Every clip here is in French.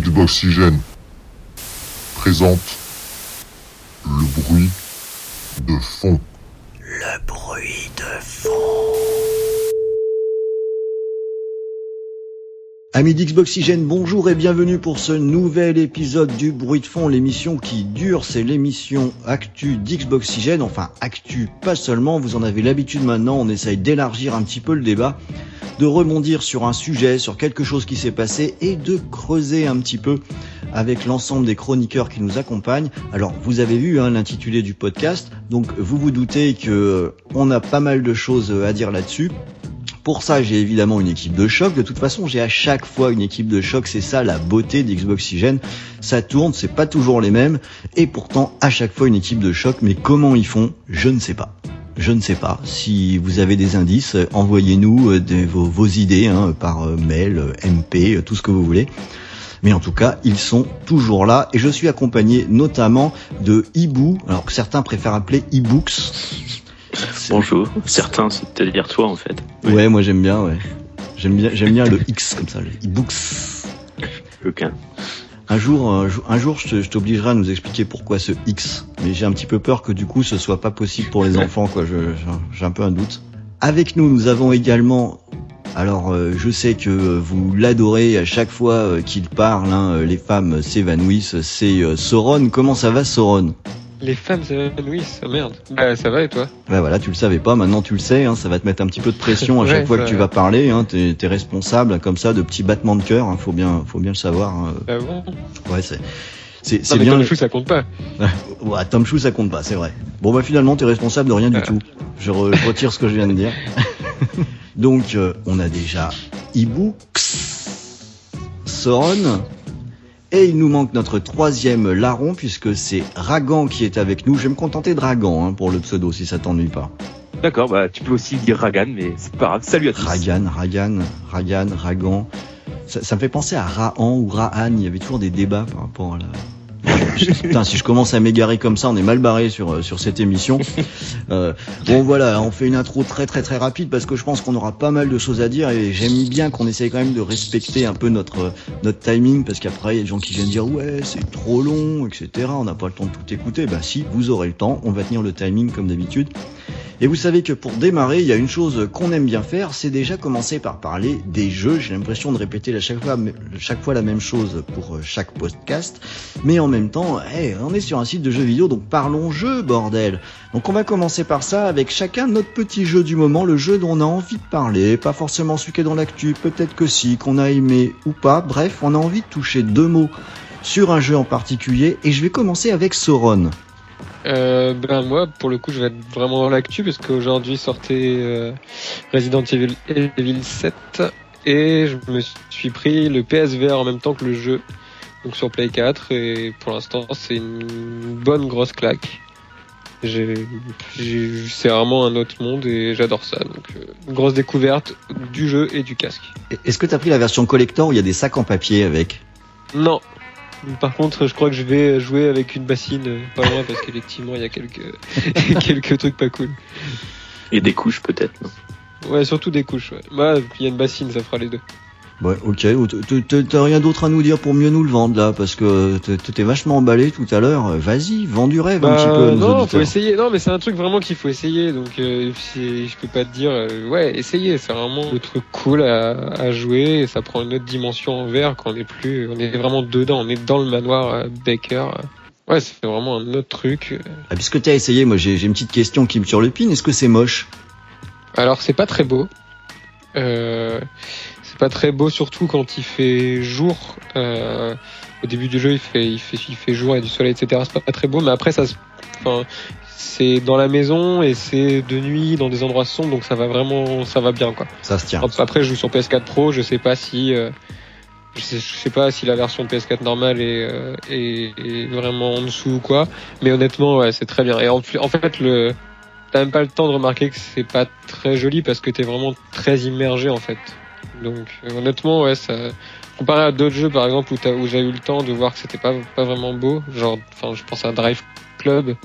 Xboxygène présente le bruit de fond. Le bruit de fond. Amis d'Xboxygène, bonjour et bienvenue pour ce nouvel épisode du Bruit de fond, l'émission qui dure, c'est l'émission Actu d'Xboxygène, enfin Actu pas seulement, vous en avez l'habitude maintenant, on essaye d'élargir un petit peu le débat, de rebondir sur un sujet, sur quelque chose qui s'est passé et de creuser un petit peu avec l'ensemble des chroniqueurs qui nous accompagnent. Alors vous avez vu hein, l'intitulé du podcast, donc vous vous doutez que euh, on a pas mal de choses à dire là-dessus. Pour ça, j'ai évidemment une équipe de choc. De toute façon, j'ai à chaque fois une équipe de choc. C'est ça la beauté d'Xboxygène. Ça tourne, c'est pas toujours les mêmes. Et pourtant, à chaque fois une équipe de choc. Mais comment ils font Je ne sais pas. Je ne sais pas. Si vous avez des indices, euh, envoyez-nous euh, vos, idées hein, par euh, mail, MP, tout ce que vous voulez. Mais en tout cas, ils sont toujours là. Et je suis accompagné notamment de Ibou, alors que certains préfèrent appeler e-books. Bonjour. Certains, c'est-à-dire toi en fait. Ouais, ouais moi j'aime bien, ouais. J'aime bien, j'aime bien le X comme ça, le e-books. Aucun. Un jour, un jour, je t'obligerai à nous expliquer pourquoi ce X. Mais j'ai un petit peu peur que du coup, ce soit pas possible pour les enfants, quoi. J'ai un peu un doute. Avec nous, nous avons également. Alors, euh, je sais que vous l'adorez à chaque fois euh, qu'il parle. Hein, les femmes s'évanouissent. C'est euh, Sauron. Comment ça va, Sauron? Les femmes s'évanouissent, oh merde. Bah, ça va et toi? Bah voilà, tu le savais pas, maintenant tu le sais, hein, ça va te mettre un petit peu de pression à chaque Ouais, fois que tu vas parler, hein, t'es es responsable comme ça de petits battements de cœur, hein, faut bien, faut bien le savoir. hein. Bah bon? Ouais, c'est, bien. Tom Chou, ça compte pas. Ouais, Tom Chou ça compte pas, c'est vrai. Bon bah finalement t'es responsable de rien du Ah. tout. Je, re- je retire ce que je viens de dire. Donc euh, on a déjà Ibooks, Sauron, et il nous manque notre troisième larron puisque c'est Ragan qui est avec nous. Je vais me contenter de Ragan hein, pour le pseudo si ça t'ennuie pas. D'accord, bah tu peux aussi dire Ragan, mais c'est pas grave. Salut à tous. Ragan, Ragan, Ragan, Ragan. Ça, ça me fait penser à Rahan ou Rahan. Il y avait toujours des débats par rapport à la. Putain, si je commence à m'égarer comme ça, on est mal barré sur euh, sur cette émission. Euh, bon voilà, on fait une intro très très très rapide parce que je pense qu'on aura pas mal de choses à dire et j'aime bien qu'on essaye quand même de respecter un peu notre euh, notre timing parce qu'après il y a des gens qui viennent dire ouais c'est trop long, etc. On n'a pas le temps de tout écouter. Bah si, vous aurez le temps. On va tenir le timing comme d'habitude. Et vous savez que pour démarrer, il y a une chose qu'on aime bien faire, c'est déjà commencer par parler des jeux. J'ai l'impression de répéter à chaque fois, la même chose pour euh, chaque podcast. Mais en même temps, hey, on est sur un site de jeux vidéo, donc parlons jeux, bordel. Donc on va commencer par ça avec chacun notre petit jeu du moment, le jeu dont on a envie de parler, pas forcément celui qui est dans l'actu, peut-être que si, qu'on a aimé ou pas. Bref, on a envie de toucher deux mots sur un jeu en particulier, et je vais commencer avec Sauron. Euh, ben moi, pour le coup, je vais être vraiment dans l'actu parce qu'aujourd'hui sortait euh, Resident Evil, Evil 7 et je me suis pris le PSVR en même temps que le jeu, donc sur Play 4 et pour l'instant c'est une bonne grosse claque. C'est vraiment un autre monde et j'adore ça. Donc euh, une grosse découverte du jeu et du casque. Est-ce que t'as pris la version collector où il y a des sacs en papier avec? Non. Par contre, je crois que je vais jouer avec une bassine euh, pas loin parce qu'effectivement il y a quelques quelques trucs pas cool. Et des couches peut-être. non? Ouais, surtout des couches. Ouais. Bah, il y a une bassine, ça fera les deux. Ouais, ok. T'as rien d'autre à nous dire pour mieux nous le vendre là Parce que t'étais vachement emballé tout à l'heure. Vas-y, vends du rêve un petit peu à nos Bah, non, faut essayer. Non, mais c'est un truc vraiment qu'il faut essayer. Donc, euh, je peux pas te dire, euh, ouais, essayez. C'est vraiment le truc cool à, à jouer. Et ça prend une autre dimension en VR quand on est plus, on est vraiment dedans. On est dans le manoir euh, Baker. Ouais, c'est vraiment un autre truc. Ah, puisque t'as essayé, moi j'ai une petite question qui me turlupine. Est-ce que c'est moche? Alors c'est pas très beau. Euh, c'est pas très beau surtout quand il fait jour. Euh, au début du jeu il fait, il fait, il fait jour et du soleil etc. C'est pas très beau mais après ça se, enfin, c'est dans la maison et c'est de nuit dans des endroits sombres donc ça va vraiment, ça va bien quoi. Ça se tient. Après je joue sur PS4 Pro, je sais pas si, euh, je, sais, je sais pas si la version PS4 normale est, euh, est, est vraiment en dessous ou quoi, mais honnêtement ouais c'est très bien. Et en, en fait le, t'as même pas le temps de remarquer que c'est pas très joli parce que t'es vraiment très immergé en fait. Donc euh, honnêtement ouais ça, comparé à d'autres jeux par exemple où, j'ai eu le temps de voir que c'était pas pas vraiment beau, genre enfin je pense à Drive Club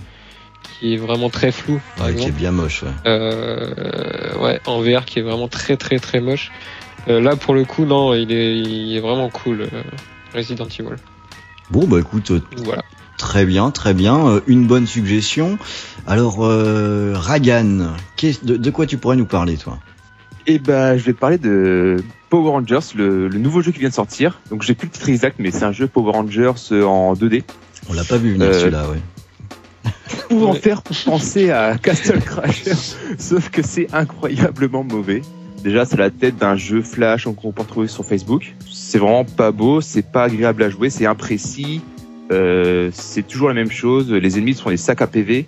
qui est vraiment très flou. par Ouais, qui est bien moche. Ouais. Euh, ouais, en VR qui est vraiment très très très moche. Euh, là pour le coup non, il est, il est vraiment cool. Euh, Resident Evil. Bon bah écoute, Voilà. très bien, très bien, euh, une bonne suggestion. Alors euh, Ragan, de quoi tu pourrais nous parler toi? Et bah, je vais te parler de Power Rangers, le, le nouveau jeu qui vient de sortir. Donc, j'ai plus le titre exact, mais c'est un jeu Power Rangers euh, en 2D. On l'a pas vu venir Euh, celui-là, ouais. Pour en faire penser à Castle Crasher, sauf que c'est incroyablement mauvais. Déjà, c'est la tête d'un jeu flash qu'on peut retrouver sur Facebook. C'est vraiment pas beau, c'est pas agréable à jouer, c'est imprécis. Euh, c'est toujours la même chose. Les ennemis sont des sacs à PV.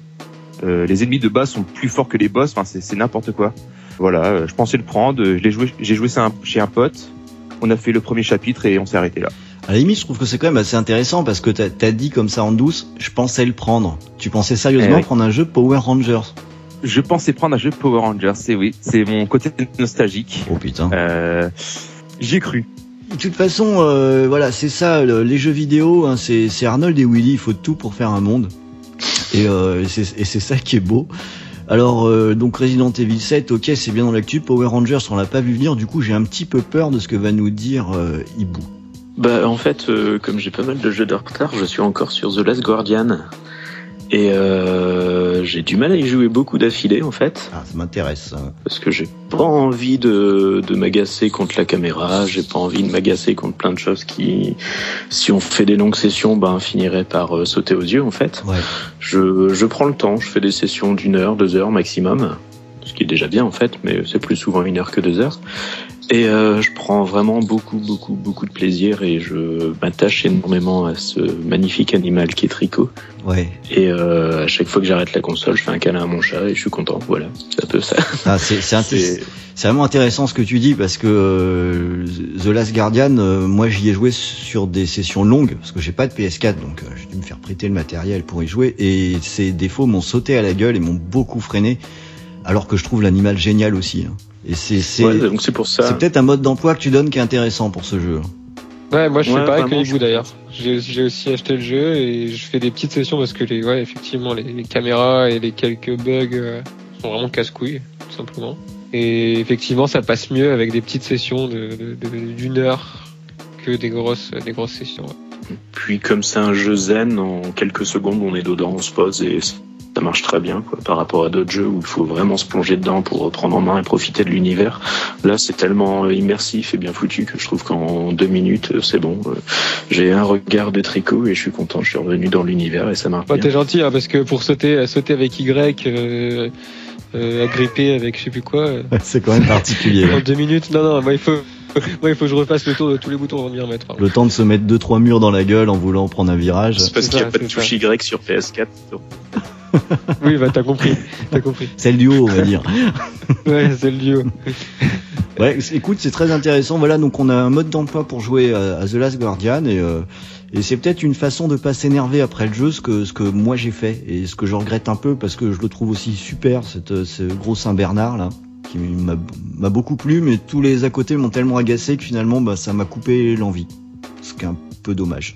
Euh, les ennemis de base sont plus forts que les boss. Enfin, c'est c'est n'importe quoi. Voilà, euh, je pensais le prendre. Je l'ai joué, j'ai joué ça un- chez un pote. On a fait le premier chapitre et on s'est arrêté là. À la limite, je trouve que c'est quand même assez intéressant parce que t'as as dit comme ça en douce, je pensais le prendre. Tu pensais sérieusement Eh oui. prendre un jeu Power Rangers? Je pensais prendre un jeu Power Rangers. C'est oui, c'est mon côté nostalgique. Oh putain. Euh, J'y ai cru. De toute façon, euh, voilà, c'est ça, le- les jeux vidéo, hein, c'est Arnold et Willy, il faut tout pour faire un monde. Euh, et c'est ça qui est beau. Alors, euh, donc Resident Evil 7, ok, c'est bien dans l'actu. Power Rangers, on l'a pas vu venir, du coup j'ai un petit peu peur de ce que va nous dire euh. Bah en fait, euh, comme j'ai pas mal de jeux de retard, je suis encore sur The Last Guardian. Et euh, j'ai du mal à y jouer beaucoup d'affilée en fait, Ah, ça m'intéresse. parce que j'ai pas envie de, de m'agacer contre la caméra, j'ai pas envie de m'agacer contre plein de choses qui, si on fait des longues sessions, ben finiraient par euh, sauter aux yeux en fait. Ouais. Je, je prends le temps, je fais des sessions d'une heure, deux heures maximum, ce qui est déjà bien en fait, mais c'est plus souvent une heure que deux heures. Et euh, je prends vraiment beaucoup, beaucoup, beaucoup de plaisir et je m'attache énormément à ce magnifique animal qui est Tricot. Ouais. Et euh, à chaque fois que j'arrête la console, je fais un câlin à mon chat et je suis content. Voilà, c'est un peu ça. Ah, c'est vraiment intéressant ce que tu dis parce que euh, The Last Guardian, euh, moi j'y ai joué sur des sessions longues parce que j'ai pas de PS4 donc euh, j'ai dû me faire prêter le matériel pour y jouer et ces défauts m'ont sauté à la gueule et m'ont beaucoup freiné alors que je trouve l'animal génial aussi. hein. Et c'est c'est Ouais, donc c'est pour ça. c'est peut-être un mode d'emploi que tu donnes qui est intéressant pour ce jeu. Ouais, moi je fais Ouais, pareil que vraiment, Ibu je- d'ailleurs. J'ai aussi acheté le jeu et je fais des petites sessions parce que les, ouais, effectivement, les, les caméras et les quelques bugs euh, sont vraiment casse-couilles, tout simplement. Et effectivement, ça passe mieux avec des petites sessions de de- d'une heure que des grosses des grosses sessions. ouais. Puis comme c'est un jeu zen, en quelques secondes on est dedans, on se pose et ça marche très bien quoi, par rapport à d'autres jeux où il faut vraiment se plonger dedans pour prendre en main et profiter de l'univers. Là c'est tellement euh, immersif et bien foutu que je trouve qu'en deux minutes euh, c'est bon. Euh, J'ai un regard de tricot et je suis content, je suis revenu dans l'univers et ça marche Bah, bien. t'es gentil hein, parce que pour sauter sauter avec Y, euh, euh, agripper avec je sais plus quoi. c'est quand même particulier. En deux minutes Non, non, moi il faut, moi il faut que je refasse le tour de tous les boutons avant de m'y remettre. hein. Le temps de se mettre deux trois murs dans la gueule en voulant prendre un virage. C'est parce qu'il n'y a pas de touche ça. Y sur PS4. Oui, bah t'as compris, t'as compris. C'est le duo, on va dire. Ouais, c'est le duo. Ouais, écoute, c'est très intéressant. Voilà, donc on a un mode d'emploi pour jouer à, The Last Guardian et, euh, et c'est peut-être une façon de pas s'énerver après le jeu, ce que ce que moi j'ai fait et ce que je regrette un peu parce que je le trouve aussi super, cette, ce gros Saint Bernard là, qui m'a m'a beaucoup plu, mais tous les à côté m'ont tellement agacé que finalement, bah, ça m'a coupé l'envie, ce qui est un peu dommage.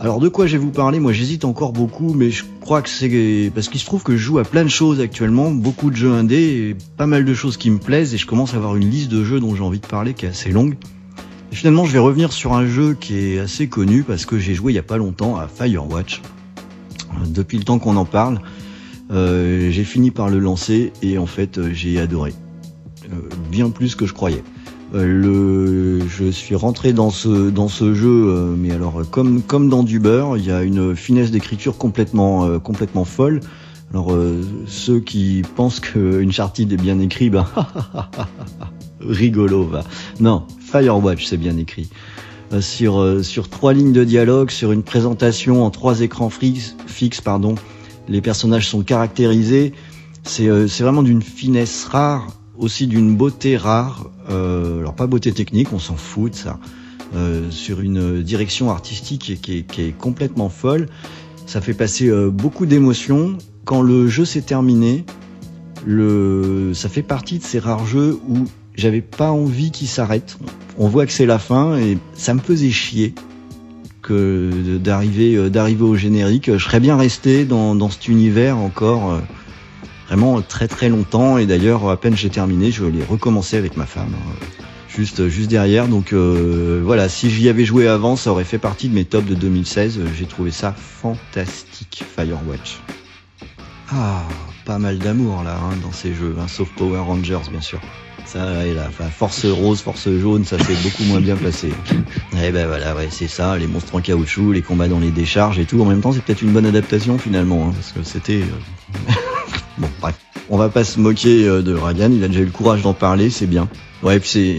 Alors de quoi je vais vous parler? Moi j'hésite encore beaucoup, mais je crois que c'est parce qu'il se trouve que je joue à plein de choses actuellement, beaucoup de jeux indés, et pas mal de choses qui me plaisent, et je commence à avoir une liste de jeux dont j'ai envie de parler qui est assez longue. Et finalement je vais revenir sur un jeu qui est assez connu parce que j'ai joué il y a pas longtemps à Firewatch. Euh, Depuis le temps qu'on en parle, euh, j'ai fini par le lancer et en fait euh, j'ai adoré. Bien plus que je croyais. Le, je suis rentré dans ce dans ce jeu, euh, mais alors euh, comme comme dans du beurre, il y a une finesse d'écriture complètement euh, complètement folle. Alors ceux qui pensent que Uncharted est bien écrit, ben rigolo va. Non, Firewatch c'est bien écrit. Sur sur trois lignes de dialogue, sur une présentation en trois écrans fixes, pardon. Les personnages sont caractérisés. C'est vraiment d'une finesse rare, aussi d'une beauté rare. Euh, alors pas beauté technique, on s'en fout de ça. Euh, sur une direction artistique qui est, complètement folle. Ça fait passer euh, beaucoup d'émotions. Quand le jeu s'est terminé, ça fait partie de ces rares jeux où j'avais pas envie qu'il s'arrête. On voit que c'est la fin et ça me faisait chier que d'arriver d'arriver au générique. Je serais bien resté dans, cet univers encore vraiment très très longtemps. Et d'ailleurs, à peine j'ai terminé, je l'ai recommencé avec ma femme. Je juste juste derrière. Donc euh, voilà, si j'y avais joué avant, ça aurait fait partie de mes tops de 2016. J'ai trouvé ça fantastique, Firewatch. Ah, pas mal d'amour là hein, dans ces jeux, hein, sauf Power Rangers bien sûr. Ça, et là, force rose, force jaune, ça c'est beaucoup moins bien placé. Et ben voilà, ouais, c'est ça, les monstres en caoutchouc, les combats dans les décharges et tout. En même temps, c'est peut-être une bonne adaptation finalement, hein, parce que c'était. euh, bon, bref. On va pas se moquer euh, de Ragan, il a déjà eu le courage d'en parler, c'est bien. Ouais, puis c'est.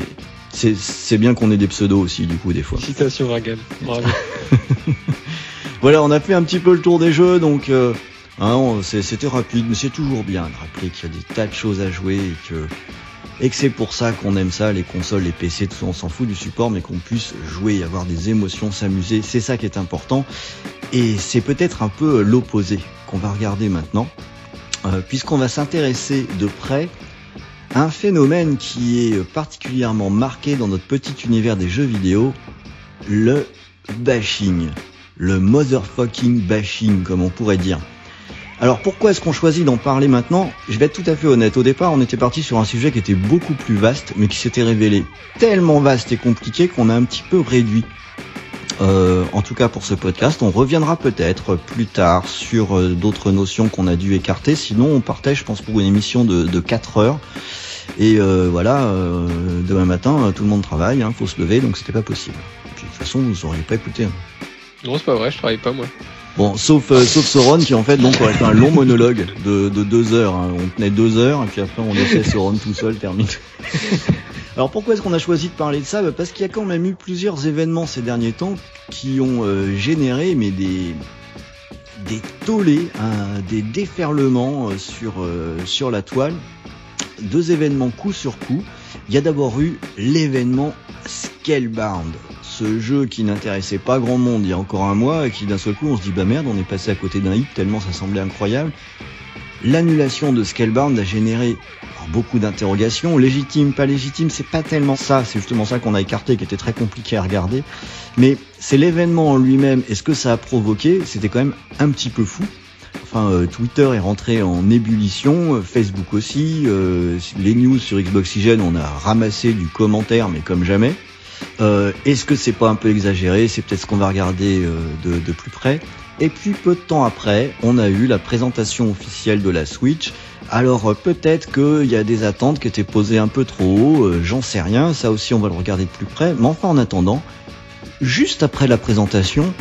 C'est, c'est bien qu'on ait des pseudos aussi, du coup, des fois. Citation Ragan. Bravo. Voilà, on a fait un petit peu le tour des jeux, donc euh, hein, on- c'est- c'était rapide, mais c'est toujours bien de rappeler qu'il y a des tas de choses à jouer et que, et que c'est pour ça qu'on aime ça, les consoles, les PC, tout ça, on s'en fout du support, mais qu'on puisse jouer, avoir des émotions, s'amuser, c'est ça qui est important. Et c'est peut-être un peu l'opposé qu'on va regarder maintenant, puisqu'on va s'intéresser de près à un phénomène qui est particulièrement marqué dans notre petit univers des jeux vidéo, le bashing le motherfucking bashing, comme on pourrait dire. Alors pourquoi est-ce qu'on choisit d'en parler maintenant? Je vais être tout à fait honnête. Au départ, on était parti sur un sujet qui était beaucoup plus vaste, mais qui s'était révélé tellement vaste et compliqué qu'on a un petit peu réduit. Euh, en tout cas pour ce podcast, on reviendra peut-être plus tard sur euh, d'autres notions qu'on a dû écarter. Sinon, on partait, je pense, pour une émission de, de 4 heures. Et euh, voilà, euh, demain matin, euh, tout le monde travaille, hein, faut se lever, donc c'était pas possible. Et puis, de toute façon, vous auriez pas écouté. hein. Non, c'est pas vrai, je travaille pas moi. Bon, sauf euh, sauf Sauron qui en fait donc aurait fait un long monologue de, de deux heures. hein. On tenait deux heures et puis après on laissait Sauron tout seul terminer. Alors pourquoi est-ce qu'on a choisi de parler de ça? Bah, Parce qu'il y a quand même eu plusieurs événements ces derniers temps qui ont euh, généré des des tollés, hein, des déferlements euh, sur euh, sur la toile. Deux événements coup sur coup. Il y a d'abord eu l'événement Scalebound, ce jeu qui n'intéressait pas grand monde il y a encore un mois et qui d'un seul coup on se dit bah merde on est passé à côté d'un hit tellement ça semblait incroyable. L'annulation de Scalebound a généré beaucoup d'interrogations, légitimes, pas légitimes, c'est pas tellement ça, c'est justement ça qu'on a écarté qui était très compliqué à regarder. Mais c'est l'événement en lui-même et ce que ça a provoqué, c'était quand même un petit peu fou. Enfin, euh, Twitter est rentré en ébullition, euh, Facebook aussi, euh, les news sur Xboxygène, on a ramassé du commentaire, mais comme jamais. Euh, Est-ce que c'est pas un peu exagéré? C'est peut-être ce qu'on va regarder euh, de, de plus près. Et puis peu de temps après, on a eu la présentation officielle de la Switch. Alors euh, peut-être qu'il y a des attentes qui étaient posées un peu trop haut, euh, j'en sais rien, ça aussi on va le regarder de plus près. Mais enfin en attendant, juste après la présentation,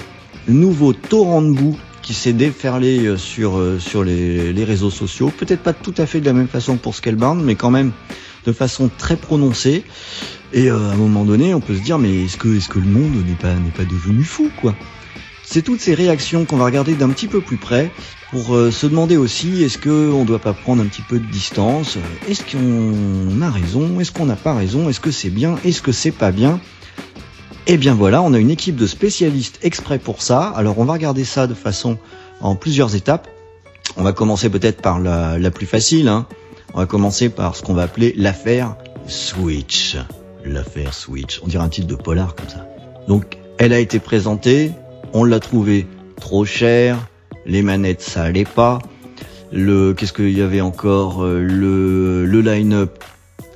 nouveau torrent de boue qui s'est déferlé euh, sur, sur les, les réseaux sociaux. Peut-être pas tout à fait de la même façon pour Scalebound, mais quand même de façon très prononcée. Et euh, à un moment donné, on peut se dire, mais est-ce que, est-ce que le monde n'est pas, n'est pas devenu fou, quoi? C'est toutes ces réactions qu'on va regarder d'un petit peu plus près pour euh, se demander aussi, est-ce qu'on ne doit pas prendre un petit peu de distance? Est-ce qu'on a raison? Est-ce qu'on n'a pas raison? Est-ce que c'est bien? Est-ce que c'est pas bien? Eh bien voilà, on a une équipe de spécialistes exprès pour ça. Alors on va regarder ça de façon en plusieurs étapes. On va commencer peut-être par la, la plus facile. Hein. On va commencer par ce qu'on va appeler l'affaire Switch. L'affaire Switch. On dirait un titre de polar comme ça. Donc, elle a été présentée. On l'a trouvée trop chère. Les manettes, ça allait pas. Le, qu'est-ce qu'il y avait encore Euh, Le, le line-up,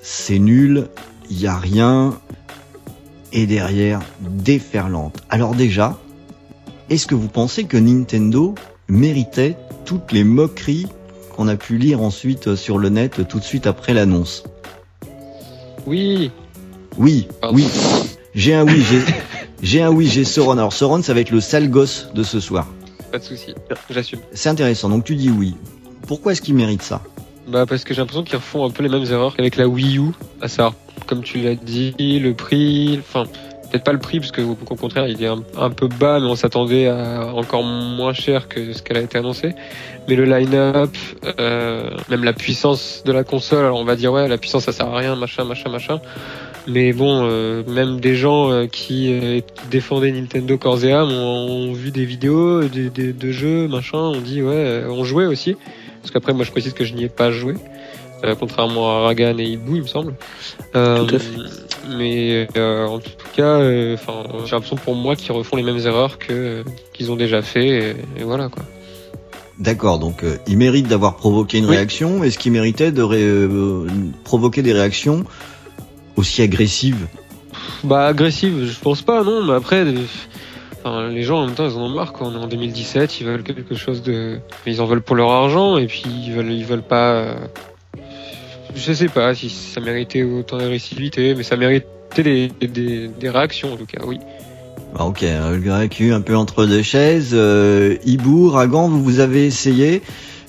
c'est nul. Il y a rien. Et derrière, déferlante. Alors déjà, est-ce que vous pensez que Nintendo méritait toutes les moqueries qu'on a pu lire ensuite sur le net tout de suite après l'annonce Oui. Oui, Pardon. oui. J'ai un oui, j'ai, j'ai un oui, j'ai Sauron. Alors Sauron, ça va être le sale gosse de ce soir. Pas de souci. J'assume. C'est intéressant. Donc tu dis oui. Pourquoi est-ce qu'il mérite ça? Bah parce que j'ai l'impression qu'ils refont un peu les mêmes erreurs qu'avec la Wii U, à savoir, comme tu l'as dit, le prix, enfin peut-être pas le prix parce que au contraire il est un, peu bas, mais on s'attendait à encore moins cher que ce qu'elle a été annoncée. Mais le line-up, euh, même la puissance de la console, alors on va dire ouais la puissance ça sert à rien, machin, machin, machin. Mais bon, euh, même des gens euh, qui, euh, défendaient Nintendo corps et ont, vu des vidéos de, de, de jeux, machin, on dit ouais, euh, on jouait aussi. Parce qu'après, moi, je précise que je n'y ai pas joué, euh, contrairement à Ragan et Ibu, il me semble. Tout à fait. Mais euh, en tout cas, euh, j'ai l'impression pour moi qu'ils refont les mêmes erreurs que qu'ils ont déjà fait, et, et voilà quoi. D'accord. Donc euh, il mérite d'avoir provoqué une Oui. réaction. Est-ce qu'il méritait de ré- euh, provoquer des réactions aussi agressive Bah agressive, je pense pas, non. Mais après, euh, enfin, les gens en même temps, ils en ont marre. Quoi. On est en 2017, ils veulent quelque chose de, ils en veulent pour leur argent et puis ils veulent, ils veulent pas. Je sais pas si ça méritait autant d'agressivité, mais ça méritait des, réactions en tout cas, oui. Ah, ok, le grec un peu entre deux chaises. Euh, Ragan, vous, vous avez essayé.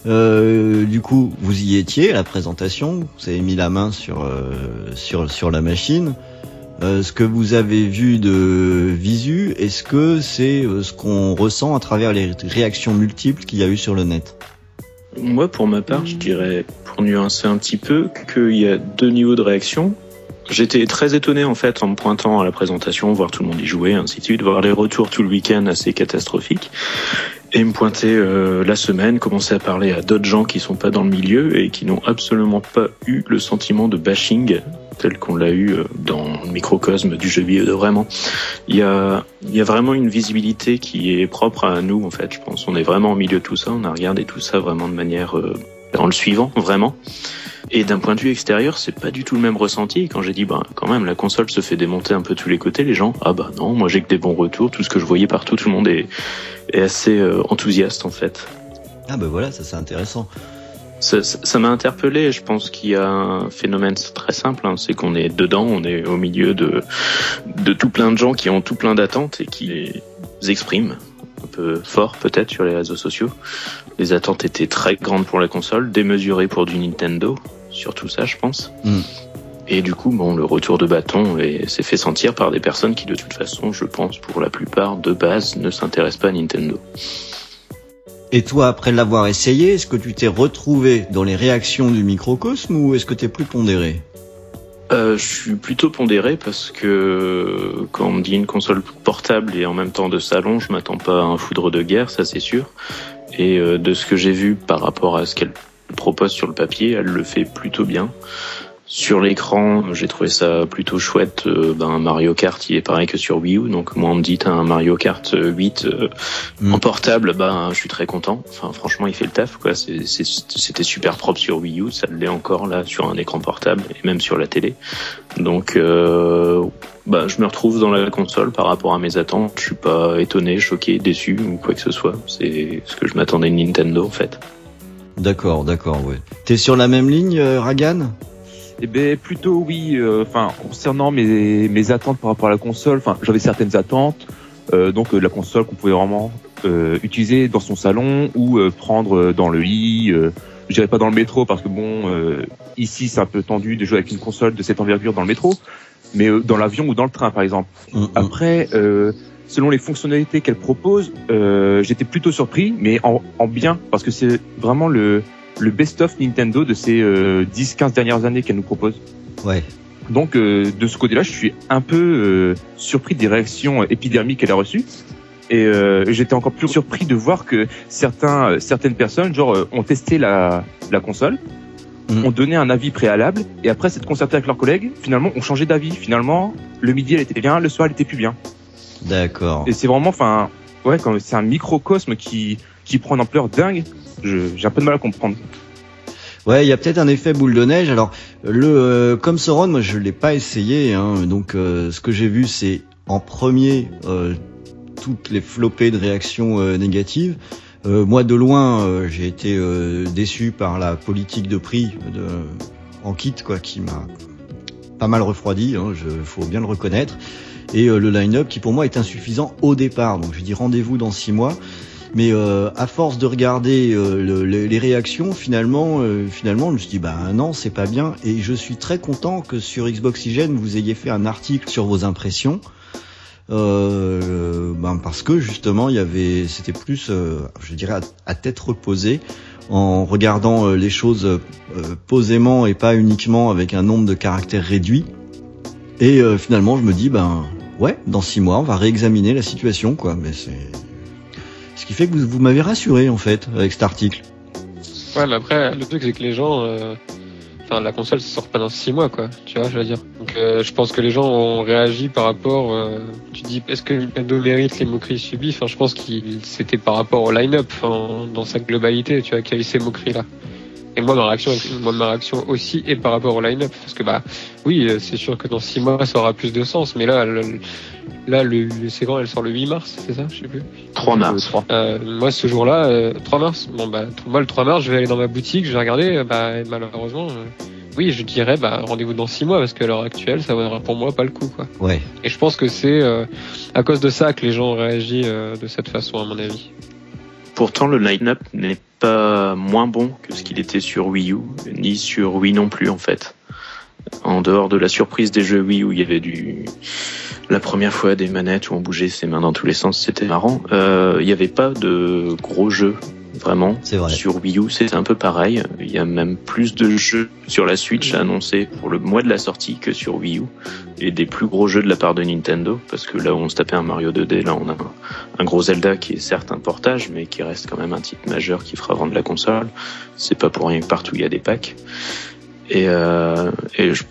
Euh, du coup, vous y étiez la présentation. Vous avez mis la main sur euh, sur la machine. Euh, ce que vous avez vu de visu, est-ce que c'est ce qu'on ressent à travers les réactions multiples qu'il y a eu sur le net? Moi, pour ma part, je dirais, pour nuancer un petit peu, qu'il y a deux niveaux de réaction. J'étais très étonné en fait en me pointant à la présentation, voir tout le monde y jouer, ainsi de suite, voir les retours tout le week-end assez catastrophiques, et me pointer euh, la semaine, commencer à parler à d'autres gens qui sont pas dans le milieu et qui n'ont absolument pas eu le sentiment de bashing tel qu'on l'a eu euh, dans le microcosme du jeu vidéo vraiment. Il y a, il y a vraiment une visibilité qui est propre à nous en fait, je pense. On est vraiment au milieu de tout ça, on a regardé tout ça vraiment de manière euh, en le suivant vraiment. Et d'un point de vue extérieur, c'est pas du tout le même ressenti. Quand j'ai dit, bah, quand même, la console se fait démonter un peu tous les côtés, les gens, ah bah non, moi j'ai que des bons retours, tout ce que je voyais partout, tout le monde est, est assez euh, enthousiaste en fait. Ah ben voilà, ça c'est intéressant. Ça ça- ça m'a interpellé. Je pense qu'il y a un phénomène très simple, hein, c'est qu'on est dedans, on est au milieu de, de tout plein de gens qui ont tout plein d'attentes et qui les expriment un peu fort peut-être sur les réseaux sociaux. Les attentes étaient très grandes pour la console, démesurées pour du Nintendo, surtout ça je pense. Mm. Et du coup, bon, le retour de bâton est- s'est fait sentir par des personnes qui, de toute façon, je pense, pour la plupart, de base, ne s'intéressent pas à Nintendo. Et toi, après l'avoir essayé, est-ce que tu t'es retrouvé dans les réactions du microcosme ou est-ce que t'es plus pondéré? Euh, je suis plutôt pondéré parce que quand on me dit une console portable et en même temps de salon, je m'attends pas à un foudre de guerre, ça c'est sûr. Et euh, de ce que j'ai vu par rapport à ce qu'elle propose sur le papier, elle le fait plutôt bien. Sur l'écran, j'ai trouvé ça plutôt chouette. Euh, ben, Mario Kart, il est pareil que sur Wii U. Donc moi, on me dit un Mario Kart euh, 8 euh, Mm. en portable, ben je suis très content. Enfin, franchement, il fait le taf. quoi. C'était super propre sur Wii U, ça l'est encore là sur un écran portable et même sur la télé. Donc, euh, bah, je me retrouve dans la console par rapport à mes attentes. Je suis pas étonné, choqué, déçu ou quoi que ce soit. C'est ce que je m'attendais de Nintendo en fait. D'accord, d'accord, ouais. T'es sur la même ligne, euh, Ragan? Eh ben plutôt oui. euh, Enfin concernant mes, mes attentes par rapport à la console, enfin j'avais certaines attentes. euh, donc euh, la console qu'on pouvait vraiment euh, utiliser dans son salon ou euh, prendre dans le lit. Euh, je dirais pas dans le métro parce que bon euh, ici c'est un peu tendu de jouer avec une console de cette envergure dans le métro, mais euh, dans l'avion ou dans le train par exemple. Mm, mm. Après, euh, selon les fonctionnalités qu'elle propose, euh, j'étais plutôt surpris, mais en, en bien, parce que c'est vraiment le, le best-of Nintendo de ces euh, 10-15 dernières années qu'elle nous propose. Ouais. Donc, euh, de ce côté-là, je suis un peu euh, surpris des réactions épidermiques qu'elle a reçues. Et euh, j'étais encore plus surpris de voir que certains, euh, certaines personnes, genre, euh, ont testé la, la console, Mhm. ont donné un avis préalable, et après s'être concerté avec leurs collègues, finalement, ont changé d'avis. Finalement, le midi, elle était bien, le soir, elle était plus bien. D'accord. Et c'est vraiment, enfin, ouais, quand c'est un microcosme qui, qui prend une ampleur dingue, j'ai un peu de mal à comprendre. Ouais, il y a peut-être un effet boule de neige. Alors, le euh, comme Sauron, moi je l'ai pas essayé, hein, donc euh, ce que j'ai vu c'est en premier euh, toutes les flopées de réactions euh, négatives. Euh, moi de loin, euh, j'ai été déçu par la politique de prix de, en kit, quoi, qui m'a pas mal refroidi. Hein, faut bien le reconnaître. Et le line-up qui pour moi est insuffisant au départ. Donc je dis rendez-vous dans six mois. Mais euh, à force de regarder euh, le- le- les réactions, finalement, euh, finalement, je me suis dit bah non, c'est pas bien. Et je suis très content que sur Xboxygène vous ayez fait un article sur vos impressions, euh, ben, parce que justement il y avait, c'était plus, euh, je dirais, à, à tête reposée, en regardant euh, les choses posément et pas uniquement avec un nombre de caractères réduit. Et finalement, je me dis ben ouais, dans six mois, on va réexaminer la situation, quoi. Mais c'est ce qui fait que vous, m'avez rassuré en fait avec cet article. Ouais, mais après, le truc, c'est que les gens. euh, Enfin, la console sort pas dans 6 mois, quoi. Tu vois, je veux dire. Donc, euh, je pense que les gens ont réagi par rapport. euh, tu dis, est-ce que Nintendo mérite les moqueries subies? Enfin, je pense que c'était par rapport au line-up, dans sa globalité, tu vois, qu'il y a eu ces moqueries-là. Et moi, ma réaction, moi, ma réaction aussi est par rapport au line-up. Parce que, bah, oui, euh, c'est sûr que dans 6 mois, ça aura plus de sens. Mais là, le, là, le, c'est quand elle sort le 8 mars, c'est ça? Je sais plus. 3 mars. Euh, moi, ce jour-là, euh, 3 mars. Bon, bah, moi, le 3 mars, je vais aller dans ma boutique, je vais regarder, euh, bah, et malheureusement, euh, oui, je dirais, bah, rendez-vous dans 6 mois, parce qu'à l'heure actuelle, ça vaudra pour moi pas le coup, quoi. Ouais. Et je pense que c'est euh, à cause de ça que les gens ont réagi euh, de cette façon, à mon avis. Pourtant, le line-up n'est pas moins bon que ce qu'il était sur Wii U, ni sur Wii non plus, en fait. En dehors de la surprise des jeux Wii où il y avait du, la première fois des manettes où on bougeait ses mains dans tous les sens, c'était marrant. Euh, il n'y avait pas de gros jeux, vraiment. C'est vrai. Sur Wii U, c'était un peu pareil. Il y a même plus de jeux sur la Switch annoncés pour le mois de la sortie que sur Wii U. Et des plus gros jeux de la part de Nintendo. Parce que là où on se tapait un Mario 2D, là on a un, un gros Zelda qui est certes un portage, mais qui reste quand même un titre majeur qui fera vendre la console. C'est pas pour rien que partout il y a des packs. Et, euh, et je-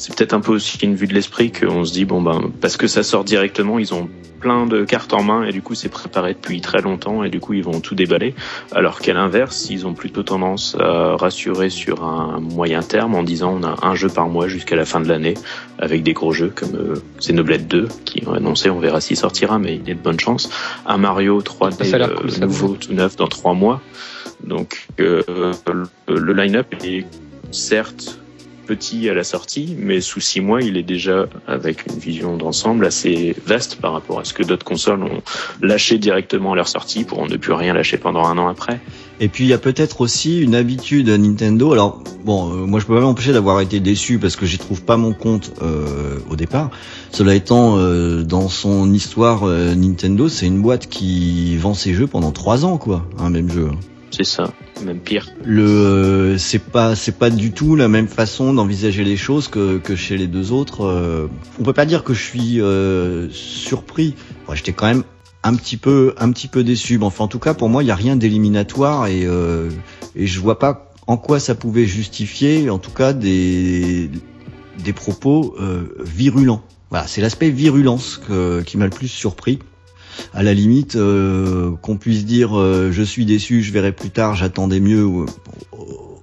c'est peut-être un peu aussi une vue de l'esprit qu'on se dit bon ben parce que ça sort directement, ils ont plein de cartes en main et du coup c'est préparé depuis très longtemps et du coup ils vont tout déballer. Alors qu'à l'inverse, ils ont plutôt tendance à rassurer sur un moyen terme en disant on a un jeu par mois jusqu'à la fin de l'année avec des gros jeux comme euh, Xenoblade 2 qui ont annoncé, on verra s'il sortira mais il y a de bonnes chances. Un Mario 3D Ça euh, cool, ça, nouveau tout neuf dans trois mois. Donc euh, le, le line-up est certes petit à la sortie, mais sous six mois, il est déjà avec une vision d'ensemble assez vaste par rapport à ce que d'autres consoles ont lâché directement à leur sortie pour ne plus rien lâcher pendant un an après. Et puis il y a peut-être aussi une habitude à Nintendo. Alors bon, euh, moi je peux pas m'empêcher d'avoir été déçu parce que j'y trouve pas mon compte euh, au départ. Cela étant, euh, dans son histoire, Nintendo c'est une boîte qui vend ses jeux pendant trois ans, quoi, un même jeu. C'est ça, même pire. Le, euh, c'est pas, c'est pas du tout la même façon d'envisager les choses que, que chez les deux autres. euh. on peut pas dire que je suis euh, surpris. J'étais quand même un petit peu, un petit peu déçu. Mais enfin, en tout cas, pour moi, il y a rien d'éliminatoire et euh, et je vois pas en quoi ça pouvait justifier, en tout cas, des des propos euh, virulents. Voilà, c'est l'aspect virulence que, qui m'a le plus surpris. À la limite, euh, qu'on puisse dire euh, je suis déçu, je verrai plus tard, j'attendais mieux. ou-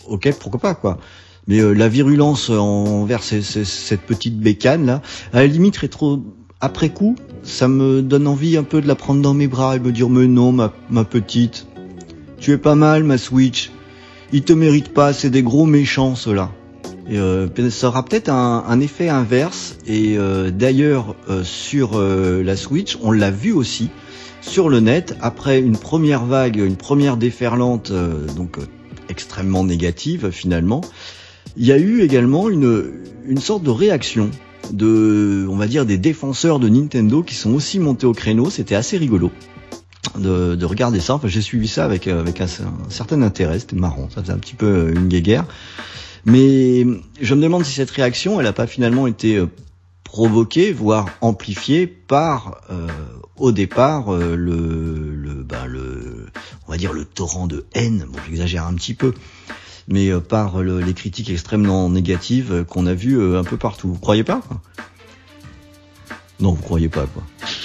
ok, pourquoi pas quoi. Mais euh, la virulence envers ces- cette petite bécane là, à la limite rétro après coup, ça me donne envie un peu de la prendre dans mes bras et me dire mais non ma, ma petite, tu es pas mal ma Switch, ils te méritent pas, c'est des gros méchants ceux-là. Euh, ça aura peut-être un, un effet inverse. Et euh, d'ailleurs, euh, sur euh, la Switch, on l'a vu aussi sur le net après une première vague, une première déferlante, euh, donc euh, extrêmement négative finalement. Il y a eu également une une sorte de réaction de, on va dire, des défenseurs de Nintendo qui sont aussi montés au créneau. C'était assez rigolo. De, de regarder ça, enfin j'ai suivi ça avec, avec un, un certain intérêt, c'était marrant, ça faisait un petit peu une guéguerre. Mais je me demande si cette réaction, elle n'a pas finalement été euh, provoquée, voire amplifiée par, euh, au départ, euh, le, le, bah, le, on va dire le torrent de haine. Bon, j'exagère un petit peu, mais euh, par le- les critiques extrêmement négatives qu'on a vues euh, un peu partout. Vous croyez pas quoi? Non, vous croyez pas quoi.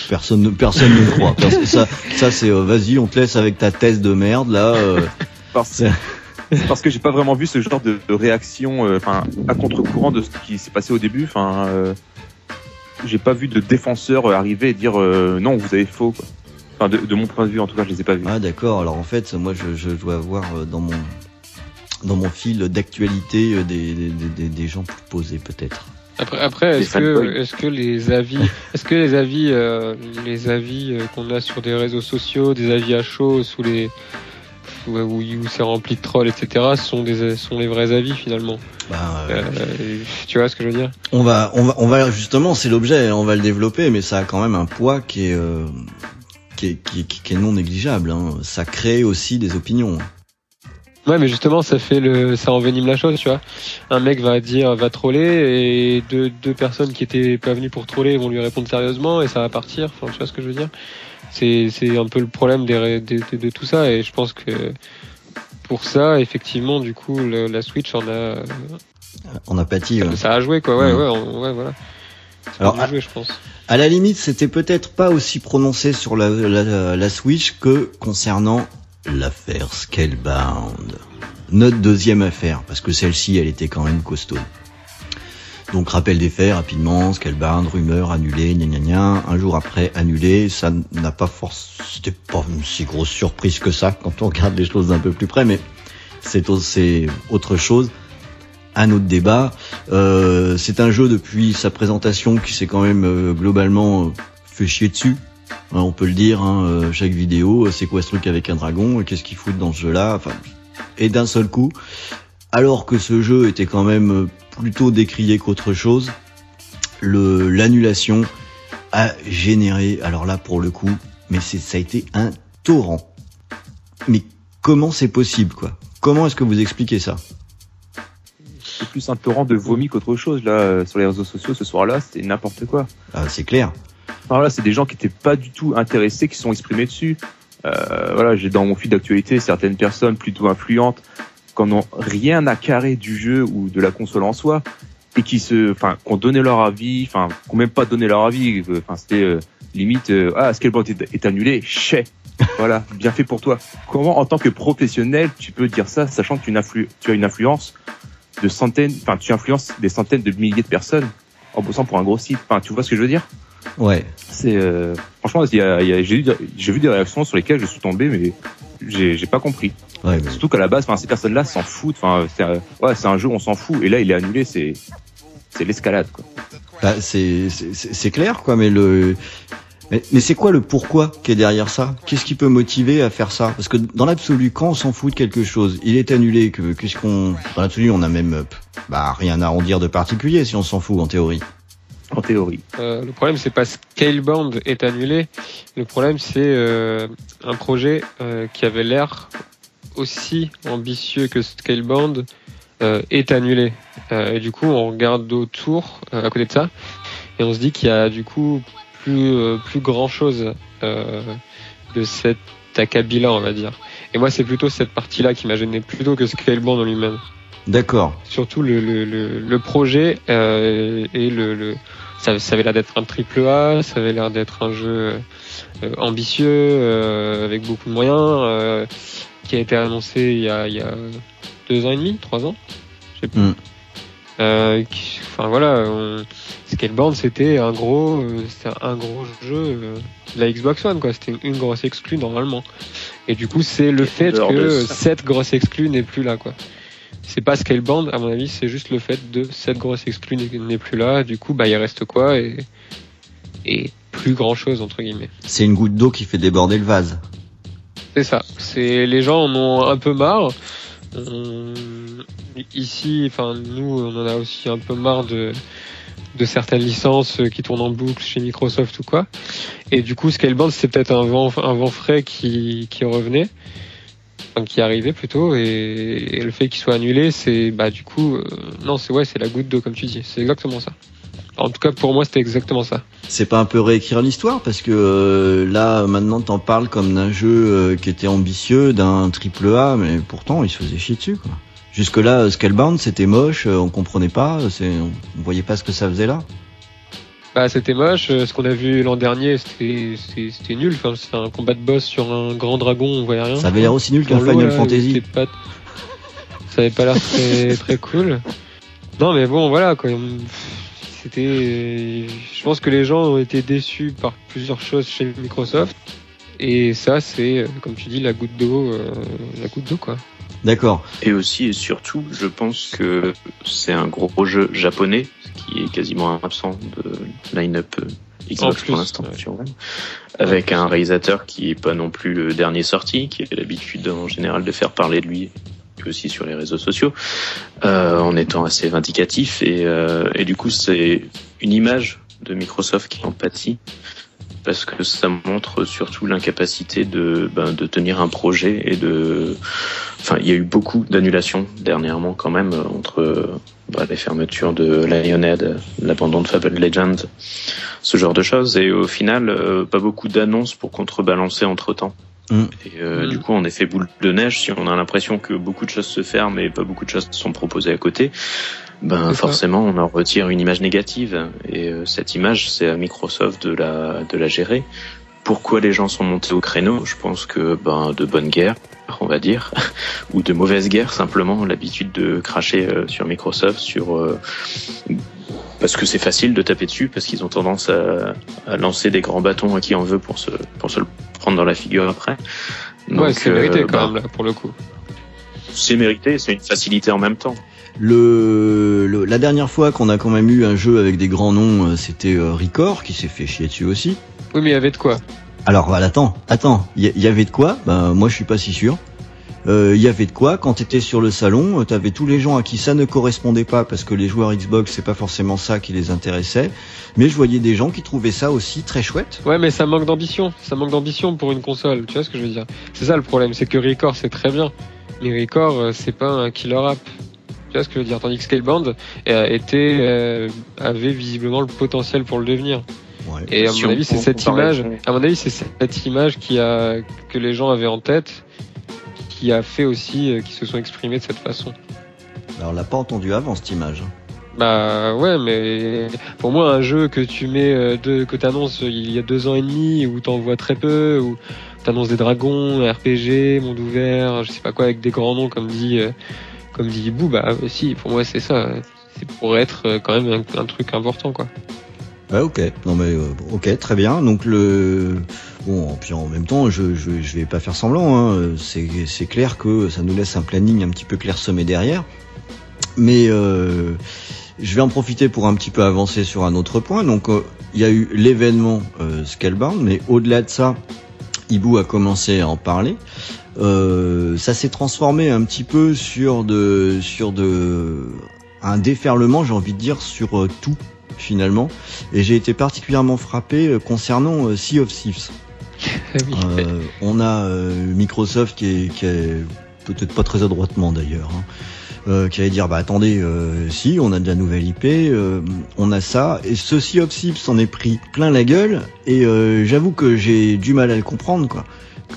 Personne, ne- personne ne croit. Parce- ça, ça c'est, euh, vas-y, on te laisse avec ta thèse de merde là. euh, Parce, que j'ai pas vraiment vu ce genre de, de réaction, euh, enfin, à contre-courant de ce qui s'est passé au début. Enfin, euh, j'ai pas vu de défenseurs euh, arriver et dire euh, non, vous avez faux. Quoi. Enfin, de, de mon point de vue, en tout cas, je les ai pas vus. Ah d'accord, alors en fait, moi je, je dois avoir dans mon dans mon fil d'actualité des, des, des, des gens plus posés peut-être. Après, après est-ce que, est-ce que les avis, est-ce que les avis, euh, les avis qu'on a sur des réseaux sociaux, des avis à chaud, sous les où, où, où c'est rempli de trolls, etc., sont des sont les vrais avis finalement. Bah, euh, Euh, tu vois ce que je veux dire? on va on va on va justement c'est l'objet, on va le développer, mais ça a quand même un poids qui est euh, qui est, qui, est- qui est non négligeable. Hein. Ça crée aussi des opinions. Ouais, mais justement, ça fait le, ça envenime la chose, tu vois. Un mec va dire, va troller, et deux, deux personnes qui étaient pas venues pour troller vont lui répondre sérieusement, et ça va partir. Enfin, tu vois ce que je veux dire? C'est, un peu le problème des, de, de tout ça, et je pense que pour ça, effectivement, du coup, le- la Switch en a, En apathie. ouais. ça a joué, quoi. Ouais, Mm. ouais, on- ouais, voilà. Ça Alors, a joué, je pense. À la limite, c'était peut-être pas aussi prononcé sur la, la, la Switch que concernant l'affaire Scalebound. notre deuxième affaire, parce que celle-ci, elle était quand même costaud. Donc rappel des faits rapidement, Scalebound, rumeur annulée, gna gna gna. Un jour après annulé, ça n'a pas forcément, c'était pas une si grosse surprise que ça quand on regarde les choses d'un peu plus près, mais c'est au- c'est autre chose. Un autre débat. Euh, c'est un jeu depuis sa présentation qui s'est quand même euh, globalement euh, fait chier dessus. Hein, on peut le dire. Hein, chaque vidéo, c'est quoi ce truc avec un dragon Qu'est-ce qu'ils foutent dans ce jeu-là et d'un seul coup, alors que ce jeu était quand même plutôt décrié qu'autre chose, l'annulation a généré. Alors là, pour le coup, mais ça a été un torrent. Mais comment c'est possible, quoi? Comment est-ce que vous expliquez ça? C'est plus un torrent de vomi qu'autre chose, là, euh, sur les réseaux sociaux ce soir-là, c'était n'importe quoi. Ah, C'est clair. Alors là, c'est des gens qui étaient pas du tout intéressés, qui sont exprimés dessus. Euh, voilà, j'ai dans mon fil d'actualité certaines personnes plutôt influentes qui n'ont rien à carrer du jeu ou de la console en soi et qui se, enfin, qui ont donné leur avis, enfin, qui ont même pas donné leur avis. euh, Enfin, c'était euh, limite, euh, ah, Scalebound est, est annulé, chais. Voilà, bien fait pour toi. Comment, en tant que professionnel, tu peux dire ça, sachant que tu, as une influence de centaines, enfin, tu influences des centaines de milliers de personnes en bossant pour un gros site. Enfin, tu vois ce que je veux dire? Ouais. c'est euh, franchement, j'ai vu des réactions sur lesquelles je suis tombé, mais j'ai pas compris. Ouais, mais- Surtout qu'à la base, enfin, ces personnes-là s'en foutent. Enfin, c'est un- ouais, c'est un jeu, on s'en fout. Et là, il est annulé, c'est c'est l'escalade. quoi. Bah, c'est c'est- clair, quoi, mais le. Mais, mais c'est quoi le pourquoi qui est derrière ça? Qu'est-ce qui peut motiver à faire ça? Parce que dans l'absolu, quand on s'en fout de quelque chose, il est annulé. Que qu'est-ce qu'on Dans l'absolu, on a même euh, bah rien à en dire de particulier si on s'en fout en théorie. En théorie. Euh, le problème, c'est pas Scalebound est annulé. Le problème, c'est euh, un projet euh, qui avait l'air aussi ambitieux que Scalebound euh, est annulé. Euh, et du coup, on regarde autour, euh, à côté de ça, et on se dit qu'il y a du coup plus euh, plus grand chose euh, de cet acabit-là, on va dire. Et moi, c'est plutôt cette partie-là qui m'a gêné plutôt que Scalebound en lui-même D'accord. surtout le, le, le, le projet euh, et le, le ça, ça avait l'air d'être un triple A, ça avait l'air d'être un jeu euh, ambitieux euh, avec beaucoup de moyens euh, qui a été annoncé il y a, il y a deux ans et demi, trois ans, je sais plus. Mm. Euh, qui- enfin voilà, on, Scalebound c'était un gros, euh, c'était un gros jeu euh, de la Xbox One quoi, c'était une grosse exclue normalement. Et du coup c'est le Et fait que cette grosse exclue n'est plus là quoi c'est pas Scalebound, à mon avis, c'est juste le fait de cette grosse exclue n'est- n'est plus là. Du coup, bah, il reste quoi et, et plus grand chose, entre guillemets. C'est une goutte d'eau qui fait déborder le vase. C'est ça. C'est, les gens en ont un peu marre. On- ici, enfin, nous, on en a aussi un peu marre de, de certaines licences qui tournent en boucle chez Microsoft ou quoi. Et du coup, Scalebound, c'est peut-être un vent, un vent frais qui, qui revenait. Enfin, qui arrivait plutôt et, et le fait qu'il soit annulé c'est bah du coup euh, non c'est ouais c'est la goutte d'eau comme tu dis c'est exactement ça en tout cas pour moi c'était exactement ça C'est pas un peu réécrire l'histoire parce que euh, là maintenant t'en parles comme d'un jeu euh, qui était ambitieux, d'un triple A, mais pourtant il se faisait chier dessus quoi. Jusque là, Scalebound c'était moche, euh, on comprenait pas, c'est, on, voyait pas ce que ça faisait là. Bah c'était moche, euh, ce qu'on a vu l'an dernier c'était nul, enfin c'était un combat de boss sur un grand dragon, on voyait rien. Ça avait l'air aussi nul qu'un Final Fantasy. Pas... Ça avait pas l'air très très cool. Non mais bon voilà quoi. C'était, je pense que les gens ont été déçus par plusieurs choses chez Microsoft et ça c'est euh, comme tu dis la goutte d'eau, euh, la goutte d'eau quoi. D'accord. Et aussi et surtout, je pense que c'est un gros jeu japonais, qui est quasiment absent de line-up euh, Xbox plus, pour l'instant, ouais. avec un réalisateur qui est pas non plus le dernier sorti, qui a l'habitude en général de faire parler de lui et aussi sur les réseaux sociaux, euh, en étant assez vindicatif et, euh, et du coup c'est une image de Microsoft qui en pâtit parce que ça montre surtout l'incapacité de, ben, de tenir un projet et de. Enfin, il y a eu beaucoup d'annulations dernièrement quand même euh, entre bah, les fermetures de Lionhead, l'abandon de Fable Legend, ce genre de choses, et au final, pas beaucoup d'annonces pour contrebalancer entre Mm. Et euh, Mm. du coup, on effet boule de neige, si on a l'impression que beaucoup de choses se ferment et pas beaucoup de choses sont proposées à côté, ben forcément, on en retire une image négative. Et euh, cette image, c'est à Microsoft de la de la gérer. pourquoi les gens sont montés au créneau? Je pense que ben de bonne guerre, on va dire, ou de mauvaise guerre simplement, l'habitude de cracher euh, sur Microsoft, sur parce que c'est facile de taper dessus, parce qu'ils ont tendance à, à, lancer des grands bâtons à qui en veut pour se pour se le prendre dans la figure après. Donc, ouais, c'est mérité euh, quand ben, même pour le coup. C'est mérité, c'est une facilité en même temps. Le, le, la dernière fois qu'on a quand même eu un jeu avec des grands noms, euh, c'était euh, Record qui s'est fait chier dessus aussi. Oui, mais il y avait de quoi Alors, voilà, attends, attends, il y, y, avait de quoi? Ben moi, je suis pas si sûr. Il euh, y avait de quoi quand t'étais sur le salon, euh, t'avais tous les gens à qui ça ne correspondait pas parce que les joueurs Xbox c'est pas forcément ça qui les intéressait, mais je voyais des gens qui trouvaient ça aussi très chouette. Ouais, mais ça manque d'ambition, ça manque d'ambition pour une console. Tu vois ce que je veux dire? C'est ça le problème, c'est que Record c'est très bien, mais Record euh, c'est pas un killer app. Tu vois ce que je veux dire? Tandis que Scalebound était, euh, avait visiblement le potentiel pour le devenir. Ouais. Et à mon avis, c'est cette image. À mon avis, c'est cette image qui a que les gens avaient en tête qui a fait aussi euh, qu'ils se sont exprimés de cette façon. Alors on l'a pas entendu avant cette image. Bah ouais, mais pour moi un jeu que tu mets, euh, de, que t'annonces il y a deux ans et demi, où t'en vois très peu, où t'annonces des dragons, RPG, monde ouvert, je sais pas quoi, avec des grands noms comme dit, euh, comme dit Bou, bah si, pour moi c'est ça, c'est pour être quand même un, un truc important quoi. Ouais, ok. Non mais euh, ok, très bien. Donc le bon, puis en même temps, je je, vais pas faire semblant. Hein. C'est clair que ça nous laisse un planning un petit peu clairsemé derrière. Mais euh, je vais en profiter pour un petit peu avancer sur un autre point. Donc euh, il y a eu l'événement euh, Scalebound, mais au-delà de ça, Ibu a commencé à en parler. Euh, ça s'est transformé un petit peu sur de sur de un déferlement, j'ai envie de dire, sur tout finalement. Et j'ai été particulièrement frappé concernant Sea of Thieves. euh, on a euh, Microsoft qui est, peut-être pas très adroitement d'ailleurs. Hein, euh, qui allait dire bah attendez si on a de la nouvelle IP on a ça. Et ce Sea of Thieves s'en est pris plein la gueule. Et j'avoue que j'ai du mal à le comprendre quoi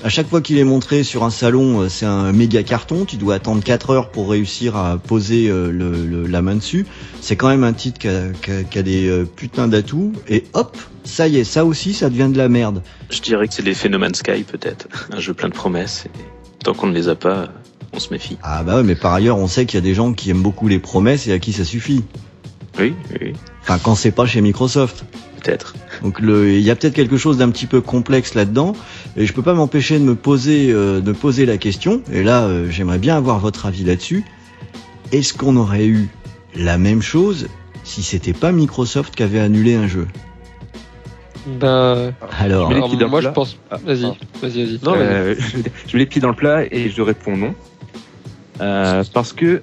à chaque fois qu'il est montré sur un salon, c'est un méga carton. Tu dois attendre 4 heures pour réussir à poser le, le, la main dessus. C'est quand même un titre qui a, qui a, qui a des putains d'atouts. Et hop, ça y est, ça aussi, ça devient de la merde. Je dirais que c'est l'effet No Man's Sky peut-être. Un jeu plein de promesses. Et tant qu'on ne les a pas, on se méfie. Ah bah ouais, mais par ailleurs, on sait qu'il y a des gens qui aiment beaucoup les promesses et à qui ça suffit. Oui, oui. Enfin, quand c'est pas chez Microsoft. Peut-être. Donc le, il y a peut-être quelque chose d'un petit peu complexe là-dedans, et je peux pas m'empêcher de me poser, euh, de poser la question. Et là, euh, j'aimerais bien avoir votre avis là-dessus. Est-ce qu'on aurait eu la même chose si c'était pas Microsoft qui avait annulé un jeu? Bah, alors, alors moi je pense. Ah, vas-y, vas-y, vas-y. Non, euh, je mets les pieds dans le plat et je réponds non. Euh, parce que,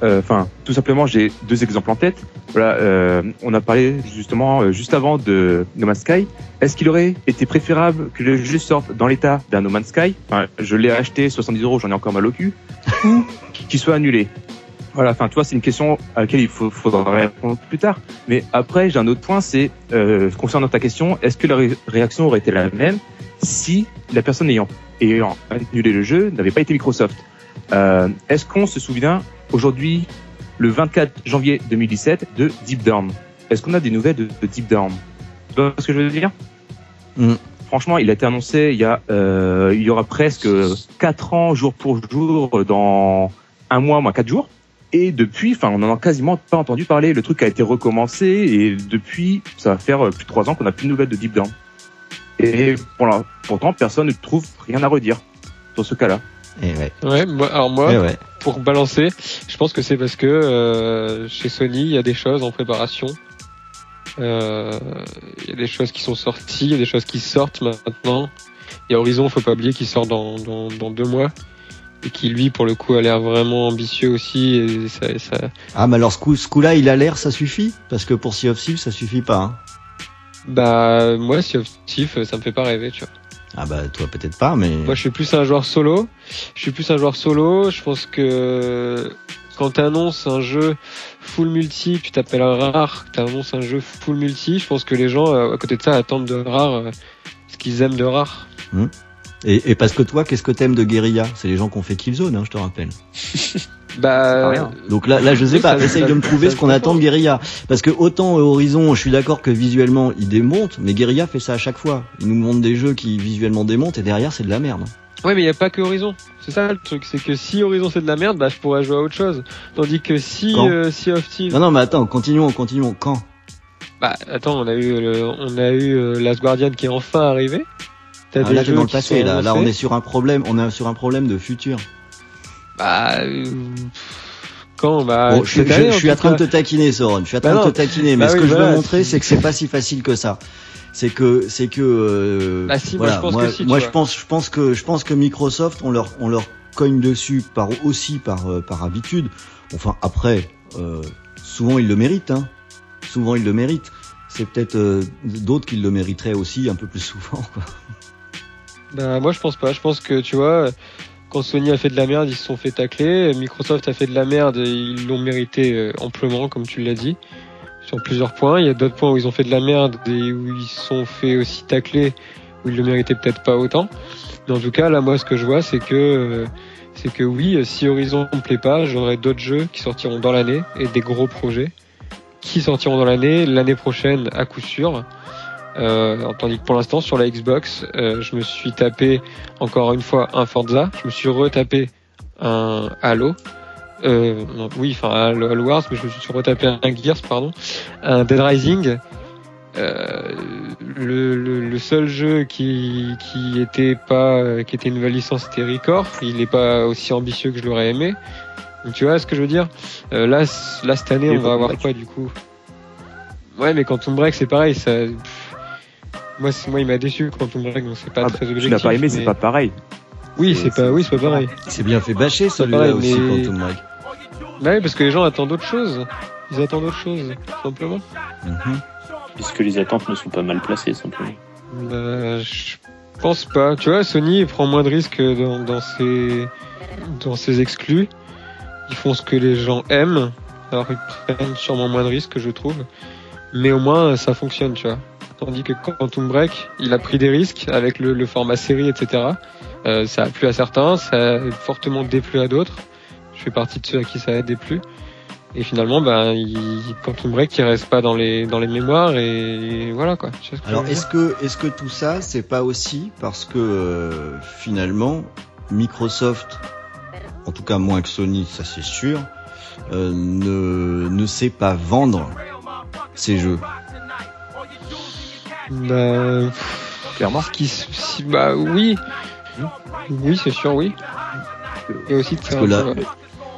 enfin, tout simplement, j'ai deux exemples en tête. Voilà, euh, on a parlé justement euh, juste avant de No Man's Sky. Est-ce qu'il aurait été préférable que le jeu sorte dans l'état d'un No Man's Sky? Enfin, Je l'ai acheté 70 euros, j'en ai encore mal au cul, ou qu'il soit annulé? Voilà, enfin, toi, c'est une question à laquelle il faut, faudra répondre plus tard. Mais après, j'ai un autre point, c'est euh, concernant ta question, est-ce que la ré réaction aurait été la même si la personne ayant, ayant annulé le jeu n'avait pas été Microsoft? Euh, Est-ce qu'on se souvient aujourd'hui, le 24 janvier 2017, de Deep Down Est-ce qu'on a des nouvelles de, de Deep Down? Tu vois ce que je veux dire? Mm. Franchement, il a été annoncé il y a, euh, il y aura presque 4 ans, jour pour jour, dans un mois, moins 4 jours. Et depuis, enfin, on n'en a quasiment pas entendu parler. Le truc a été recommencé et depuis, ça va faire plus de trois ans qu'on n'a plus de nouvelles de Deep Down. Et pourtant, personne ne trouve rien à redire sur ce cas-là. Et ouais. Ouais, moi, alors moi, ouais. pour balancer, je pense que c'est parce que euh, chez Sony, il y a des choses en préparation. Euh, il y a des choses qui sont sorties, il y a des choses qui sortent maintenant. Il y a Horizon, faut pas oublier, qui sort dans, dans, dans deux mois et qui lui pour le coup a l'air vraiment ambitieux aussi et ça, ça... ah mais alors ce coup, ce coup là il a l'air ça suffit? Parce que pour Sea of Thieves ça suffit pas hein. bah moi Sea of Thieves ça me fait pas rêver tu vois ah bah toi peut-être pas mais moi je suis plus un joueur solo. Je suis plus un joueur solo. Je pense que quand tu annonces un jeu full multi tu t'appelles rare. Tu annonces un jeu full multi je pense que les gens à côté de ça attendent de rare ce qu'ils aiment de rare. Mmh. Et, et parce que toi, qu'est-ce que t'aimes de Guerilla C'est les gens qui ont fait Killzone, hein, je te rappelle. Bah, rien. Donc là, là, je sais Oui, pas. Essaye de me prouver ça- ce qu'on attend de Guerilla. Parce que autant euh, Horizon, je suis d'accord que visuellement il démonte, mais Guerilla fait ça à chaque fois. Il nous montre des jeux qui visuellement démontent et derrière c'est de la merde. Ouais, mais il y a pas que Horizon. C'est ça le truc, c'est que si Horizon c'est de la merde, bah je pourrais jouer à autre chose. Tandis que si euh, Sea of Thieves, Non, non, mais attends, continuons, continuons. Quand? Bah attends, on a eu le- on a eu euh, Last Guardian qui est enfin arrivé. T'as Ah, des Là, t'es jeux dans le passé. Là, là, on est sur un problème. On est sur un problème de futur. Bah euh, quand bah bon, je, je- je en suis en train de te taquiner, Soren. Je suis en Bah train de non. te taquiner. Mais Bah ce oui, que je veux montrer, c'est que c'est pas si facile que ça. C'est que, c'est que, euh, Bah si, moi, je pense moi, que si, tu moi, je pense, je pense que, je pense que Microsoft, on leur, on leur cogne dessus par aussi par, euh, par habitude. Enfin, après, euh, souvent ils le méritent, hein. Souvent ils le méritent. C'est peut-être euh, d'autres qui le mériteraient aussi un peu plus souvent. Quoi. Bah moi je pense pas. Je pense que tu vois, quand Sony a fait de la merde, ils se sont fait tacler. Microsoft a fait de la merde et ils l'ont mérité euh, amplement, comme tu l'as dit, sur plusieurs points. Il y a d'autres points où ils ont fait de la merde et où ils se sont fait aussi tacler, où ils le méritaient peut-être pas autant. Mais en tout cas, là moi ce que je vois, c'est que euh, c'est que oui, si Horizon me plaît pas, j'aurai d'autres jeux qui sortiront dans l'année et des gros projets qui sortiront dans l'année, l'année prochaine à coup sûr. Euh, tandis que pour l'instant sur la Xbox, euh, je me suis tapé encore une fois un Forza, je me suis retapé un Halo, euh, non, oui, enfin Halo, Halo Wars, mais je me suis retapé un Gears, pardon, un Dead Rising. Euh, le, le, le seul jeu qui qui était pas qui était une nouvelle licence c'était Record il est pas aussi ambitieux que je l'aurais aimé. Donc tu vois ce que je veux dire? Euh, là là cette année Et on va avoir Break. quoi du coup? Ouais mais Quantum Break c'est pareil ça pff, moi c'est moi il m'a déçu Quantum Break donc c'est pas Ah, très tu objectif l'as pas aimé, c'est mais- pas pareil. oui c'est- c'est pas c'est- oui c'est pas pareil C'est bien fait bâcher celui-là pareil, aussi, mais- Quantum Break. bah oui parce que les gens attendent autre chose ils attendent autre chose simplement Mhm. Est-ce que les attentes ne sont pas mal placées, simplement Bah, je pense pas. Tu vois, Sony prend moins de risques dans, dans ses dans ses exclus. Ils font ce que les gens aiment. Alors ils prennent sûrement moins de risques, je trouve. Mais au moins ça fonctionne, tu vois. Tandis que Quantum Break, il a pris des risques avec le, le format série, etc. Euh, ça a plu à certains, ça a fortement déplu à d'autres. Je fais partie de ceux à qui ça a déplu. Et finalement, ben, il, Quantum Break, il reste pas dans les dans les mémoires et voilà quoi. Alors est-ce que est-ce que tout ça c'est pas aussi parce que euh, finalement Microsoft, en tout cas moins que Sony, ça c'est sûr, euh, ne ne sait pas vendre ses jeux? Bah, Clairement. ce qui, si, bah oui, oui c'est sûr, oui. Et aussi de Parce faire que là-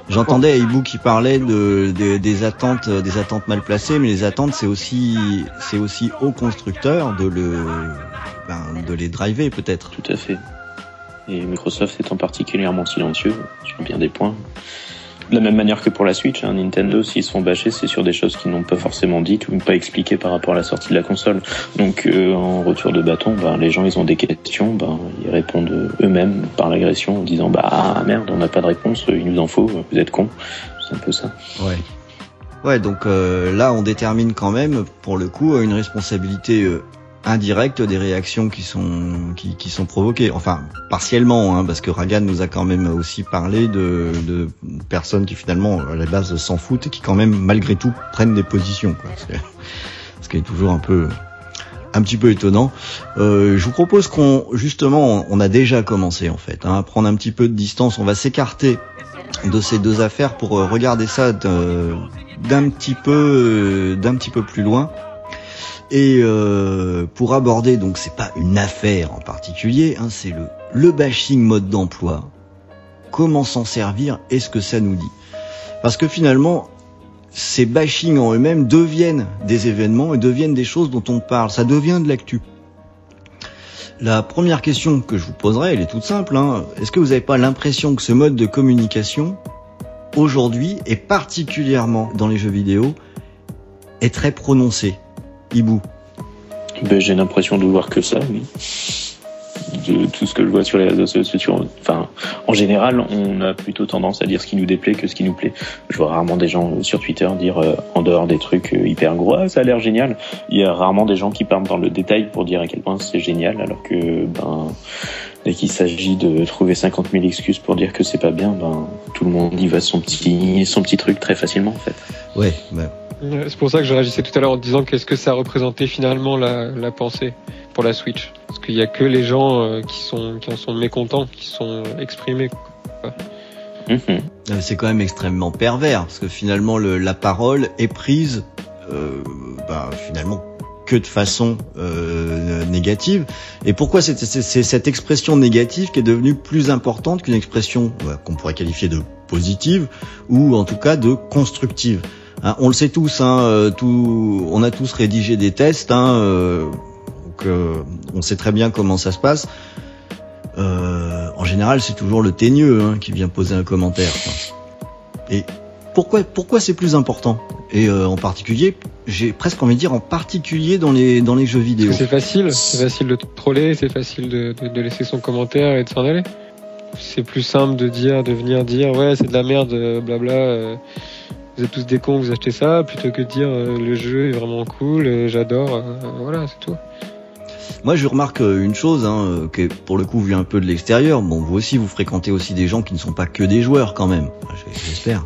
J'entendais Aibou qui parlait de, de- des attentes des attentes mal placées, mais les attentes c'est aussi c'est aussi aux constructeurs de le ben, de les driver peut-être. Tout à fait. Et Microsoft étant particulièrement silencieux sur bien des points. De la même manière que pour la Switch, hein, Nintendo, s'ils se font bâcher, c'est sur des choses qu'ils n'ont pas forcément dites ou pas expliquées par rapport à la sortie de la console. Donc, euh, en retour de bâton, ben, les gens, ils ont des questions, ben, ils répondent eux-mêmes par l'agression en disant, bah ah, merde, on n'a pas de réponse, il nous en faut, vous êtes cons. C'est un peu ça. Ouais. Ouais, donc euh, là, on détermine quand même, pour le coup, une responsabilité euh, indirecte des réactions qui sont qui, qui sont provoquées. Enfin, partiellement, hein, parce que Ragan nous a quand même aussi parlé de, de personnes qui finalement, à la base, s'en foutent et qui quand même, malgré tout, prennent des positions. Quoi. Ce qui est toujours un peu un petit peu étonnant. Euh, je vous propose qu'on justement, on a déjà commencé en fait, hein, à prendre un petit peu de distance. On va s'écarter de ces deux affaires pour euh, regarder ça de- d'un petit peu euh, d'un petit peu plus loin et euh, pour aborder donc c'est pas une affaire en particulier hein, c'est le bashing mode d'emploi comment s'en servir et ce que ça nous dit? Parce que finalement ces bashings en eux-mêmes deviennent des événements et deviennent des choses dont on parle ça devient de l'actu la première question que je vous poserai, elle est toute simple. hein. Est-ce que vous n'avez pas l'impression que ce mode de communication, aujourd'hui, et particulièrement dans les jeux vidéo, est très prononcé? Hibou. Ben, j'ai l'impression de voir que ça, oui. De tout ce que je vois sur les réseaux sociaux, enfin, en général, on a plutôt tendance à dire ce qui nous déplaît que ce qui nous plaît. Je vois rarement des gens euh, sur Twitter dire, euh, en dehors des trucs euh, hyper gros, ah, ça a l'air génial. Il y a rarement des gens qui parlent dans le détail pour dire à quel point c'est génial, alors que, ben, Dès qu'il s'agit de trouver 50 000 excuses pour dire que c'est pas bien, ben tout le monde y va son petit son petit truc très facilement en fait. Ouais, bah, C'est pour ça que je réagissais tout à l'heure en disant qu'est-ce que ça représentait finalement la, la pensée pour la Switch. Parce qu'il y a que les gens euh, qui sont qui en sont mécontents, qui sont exprimés. Mhm. C'est quand même extrêmement pervers parce que finalement le, la parole est prise euh, bah, finalement que de façon euh, négative. Et pourquoi c'est c'est- c'est cette expression négative qui est devenue plus importante qu'une expression ouais, qu'on pourrait qualifier de positive ou en tout cas de constructive? Hein, On le sait tous, hein, euh, tout, on a tous rédigé des tests. Hein, euh, euh, on sait très bien comment ça se passe. Euh, en général, c'est toujours le teigneux hein, qui vient poser un commentaire. quoi. Et pourquoi, pourquoi c'est plus important? Et euh, en particulier, j'ai presque envie de dire en particulier dans les dans les jeux vidéo. c'est facile, c'est facile de troller, c'est facile de, de, de laisser son commentaire et de s'en aller. C'est plus simple de dire, de venir dire ouais c'est de la merde, blabla. Vous êtes tous des cons, vous achetez ça, plutôt que de dire euh, le jeu est vraiment cool, euh, j'adore. euh, voilà, c'est tout. Moi, je remarque une chose, hein, euh, que pour le coup, vu un peu de l'extérieur, bon, vous aussi, vous fréquentez aussi des gens qui ne sont pas que des joueurs, quand même. J'espère.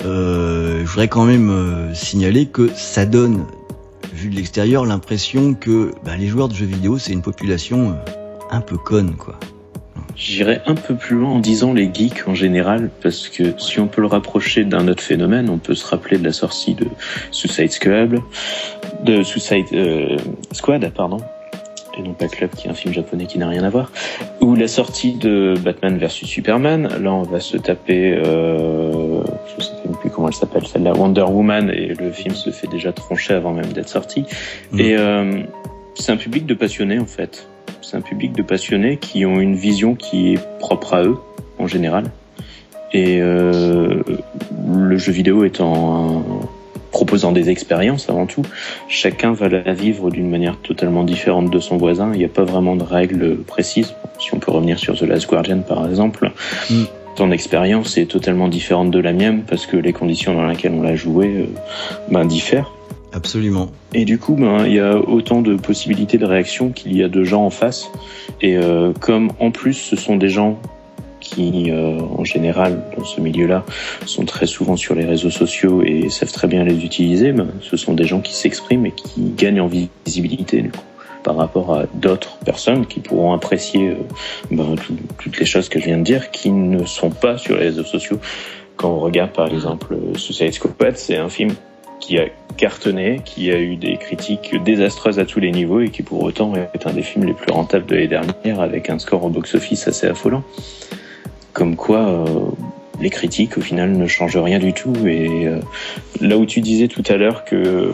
Je voudrais quand même signaler que ça donne, vu de l'extérieur, l'impression que bah, les joueurs de jeux vidéo, c'est une population un peu conne, quoi. J'irais un peu plus loin en disant les geeks en général, parce que si on peut le rapprocher d'un autre phénomène, on peut se rappeler de la sortie de Suicide Squad, de Suicide euh, Squad, pardon, et non pas Club, qui est un film japonais qui n'a rien à voir, ou la sortie de Batman vs Superman. Là, on va se taper, euh, je sais même plus comment elle s'appelle, celle-là, Wonder Woman, et le film se fait déjà troncher avant même d'être sorti. Mm. Et euh, c'est un public de passionnés en fait. C'est un public de passionnés qui ont une vision qui est propre à eux en général. Et euh, le jeu vidéo étant un- proposant des expériences avant tout, chacun va la vivre d'une manière totalement différente de son voisin. Il n'y a pas vraiment de règles précises. Si on peut revenir sur The Last Guardian par exemple, Mm. ton expérience est totalement différente de la mienne parce que les conditions dans lesquelles on l'a joué euh, ben, diffèrent. Absolument. Et du coup, ben, il y a autant de possibilités de réaction qu'il y a de gens en face. Et euh, comme en plus, ce sont des gens qui, euh, en général, dans ce milieu-là, sont très souvent sur les réseaux sociaux et savent très bien les utiliser, ben, ce sont des gens qui s'expriment et qui gagnent en visibilité, du coup par rapport à d'autres personnes qui pourront apprécier euh, ben, tout- toutes les choses que je viens de dire, qui ne sont pas sur les réseaux sociaux. Quand on regarde par exemple euh, Suicide Squad, c'est un film qui a cartonné, qui a eu des critiques désastreuses à tous les niveaux et qui pour autant est un des films les plus rentables de l'année dernière avec un score au box-office assez affolant. Comme quoi, euh, les critiques au final ne changent rien du tout et euh, là où tu disais tout à l'heure que euh,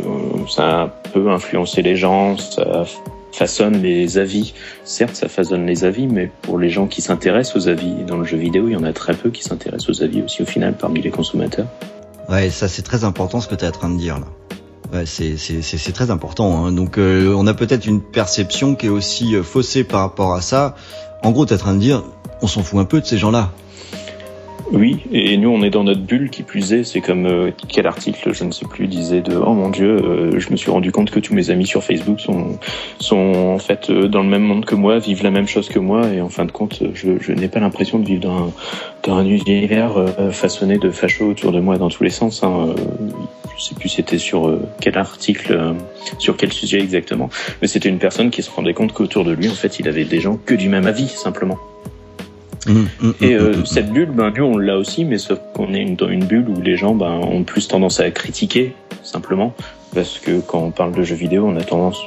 ça a un peu influencé les gens, ça façonne les avis. Certes, ça façonne les avis, mais pour les gens qui s'intéressent aux avis dans le jeu vidéo, il y en a très peu qui s'intéressent aux avis aussi au final parmi les consommateurs. Ouais, ça c'est très important ce que tu es en train de dire là. Ouais, c'est c'est c'est très important. Hein. Donc euh, on a peut-être une perception qui est aussi euh, faussée par rapport à ça. En gros, tu es en train de dire, on s'en fout un peu de ces gens-là. Oui, et nous on est dans notre bulle qui plus est, c'est comme euh, quel article, je ne sais plus, disait de oh mon dieu, euh, je me suis rendu compte que tous mes amis sur Facebook sont sont en fait euh, dans le même monde que moi, vivent la même chose que moi, et en fin de compte, je, je n'ai pas l'impression de vivre dans un, dans un univers euh, façonné de fachos autour de moi dans tous les sens. Hein. Euh, Je sais plus c'était sur euh, quel article, sur quel sujet exactement, mais c'était une personne qui se rendait compte qu'autour de lui, en fait, il avait des gens que du même avis simplement. Et euh, cette bulle, ben, on l'a aussi, mais sauf qu'on est dans une bulle où les gens ben, ont plus tendance à critiquer, simplement. Parce que quand on parle de jeux vidéo, on a tendance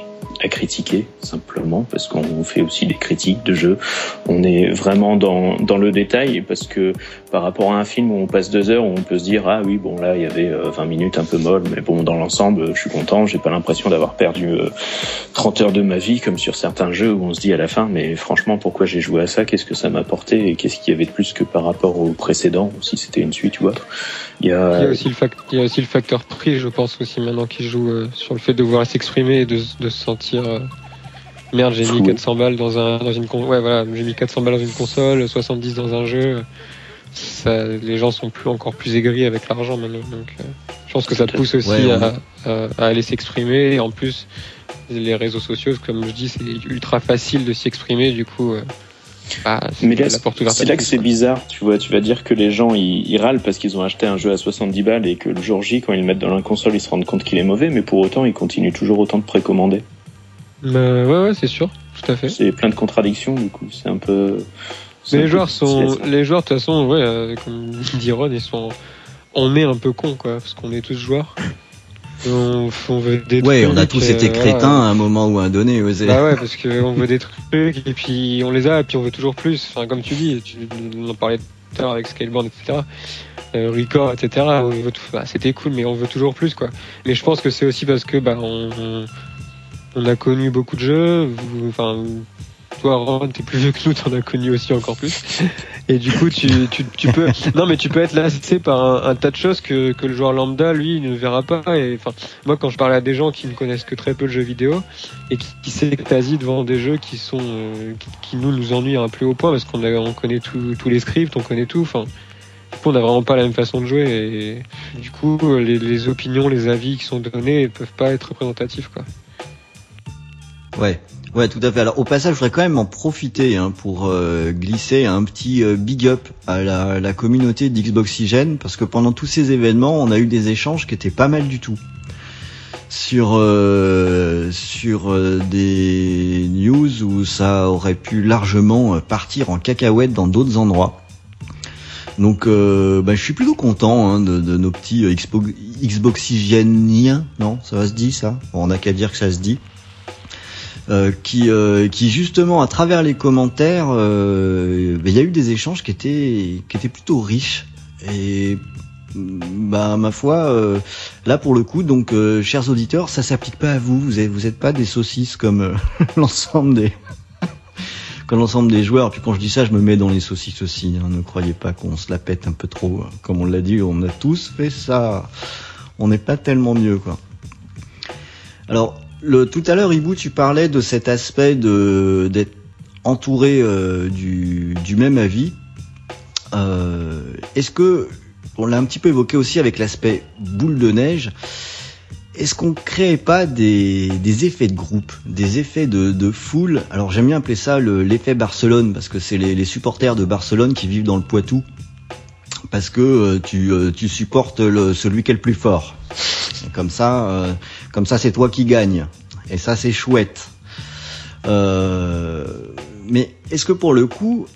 à critiquer, simplement, parce qu'on fait aussi des critiques de jeux. On est vraiment dans, dans le détail, parce que par rapport à un film où on passe deux heures, où on peut se dire, ah oui, bon, là, il y avait euh, 20 minutes un peu molles, mais bon, dans l'ensemble, euh, je suis content, j'ai pas l'impression d'avoir perdu euh, 30 heures de ma vie, comme sur certains jeux où on se dit à la fin, mais franchement, pourquoi j'ai joué à ça? Qu'est-ce que ça m'a apporté? Et qu'est-ce qu'il y avait de plus que par rapport au précédent, si c'était une suite ou autre? Il y Il y a a... aussi le, fac- il y a aussi le facteur prix, je pense aussi maintenant qui joue euh, sur le fait de pouvoir s'exprimer et de, de se sentir euh, merde j'ai mis Floué. 400 balles dans un dans une ouais voilà j'ai mis 400 balles dans une console 70 dans un jeu ça, les gens sont plus encore plus aigris avec l'argent maintenant donc euh, je pense que ça pousse aussi Ouais, à, à- à aller s'exprimer et en plus les réseaux sociaux comme je dis c'est ultra facile de s'y exprimer du coup euh, bah, Mais là, c'est là que c'est bizarre, tu vois. Tu vas dire que les gens ils, ils râlent parce qu'ils ont acheté un jeu à 70 balles et que le jour J, quand ils le mettent dans la console, ils se rendent compte qu'il est mauvais, mais pour autant, ils continuent toujours autant de précommander. Bah, ouais, ouais, c'est sûr, tout à fait. C'est plein de contradictions, du coup. C'est un peu. Mais un les peu joueurs sont, les joueurs de toute façon, ouais, euh, comme dit Ron, ils sont, on est un peu cons quoi, parce qu'on est tous joueurs. On, on veut des Ouais, on a trucs, tous été euh, crétins voilà. à un moment ou à un donné. c'est- Bah ouais, parce qu'on veut des trucs et puis on les a et puis on veut toujours plus. Enfin, comme tu dis, tu on en parlait tout à l'heure avec Scalebound, etc. Euh, Record, etc. On veut tout- bah, C'était cool, mais on veut toujours plus, quoi. Mais je pense que c'est aussi parce que bah on, on- on a connu beaucoup de jeux. Enfin, toi, Ron, t'es plus vieux que nous, t'en as connu aussi encore plus. Et du coup, tu, peux, non, mais tu peux être lassé par un, tas de choses que, que le joueur lambda, lui, ne verra pas. Enfin, moi, quand je parle à des gens qui ne connaissent que très peu de jeux vidéo et qui, qui s'extasient devant des jeux qui sont, euh, qui, nous nous ennuient à un plus haut point parce qu'on connaît tous les scripts, on connaît tout. Enfin, on n'a vraiment pas la même façon de jouer. Et du coup, les, les opinions, les avis qui sont donnés ne peuvent pas être représentatifs, quoi. Ouais, ouais, tout à fait. Alors au passage, je voudrais quand même en profiter hein, pour euh, glisser un petit euh, big up à la, la communauté d'Xboxygène parce que pendant tous ces événements, on a eu des échanges qui étaient pas mal du tout sur euh, sur euh, des news où ça aurait pu largement euh, partir en cacahuète dans d'autres endroits. Donc, euh, bah, je suis plutôt content hein, de, de nos petits euh, Xbox, Xboxygéniens. Non, ça va se dire ça? Bon, on a qu'à dire que ça se dit euh, qui, euh, qui justement à travers les commentaires, euh, ben, il y a eu des échanges qui étaient, qui étaient plutôt riches et bah ma foi, euh, là pour le coup, donc euh, chers auditeurs, ça s'applique pas à vous. Vous êtes, vous êtes pas des saucisses comme euh, l'ensemble des comme l'ensemble des joueurs. Puis quand je dis ça, je me mets dans les saucisses aussi. hein. Ne croyez pas qu'on se la pète un peu trop. hein. Comme on l'a dit, on a tous fait ça. On n'est pas tellement mieux quoi. Alors tout à l'heure, Ibu, tu parlais de cet aspect d'être entouré euh, du, même avis. Euh, Est-ce que on l'a un petit peu évoqué aussi avec l'aspect boule de neige Est-ce qu'on crée pas des, effets de groupe, des effets de, foule? Alors j'aime bien appeler ça le- l'effet Barcelone parce que c'est les, les supporters de Barcelone qui vivent dans le Poitou parce que euh, tu, euh, tu supportes celui qui est le plus fort. Comme ça, comme ça, c'est toi qui gagne. Et ça, c'est chouette. Euh, mais est-ce que pour le coup,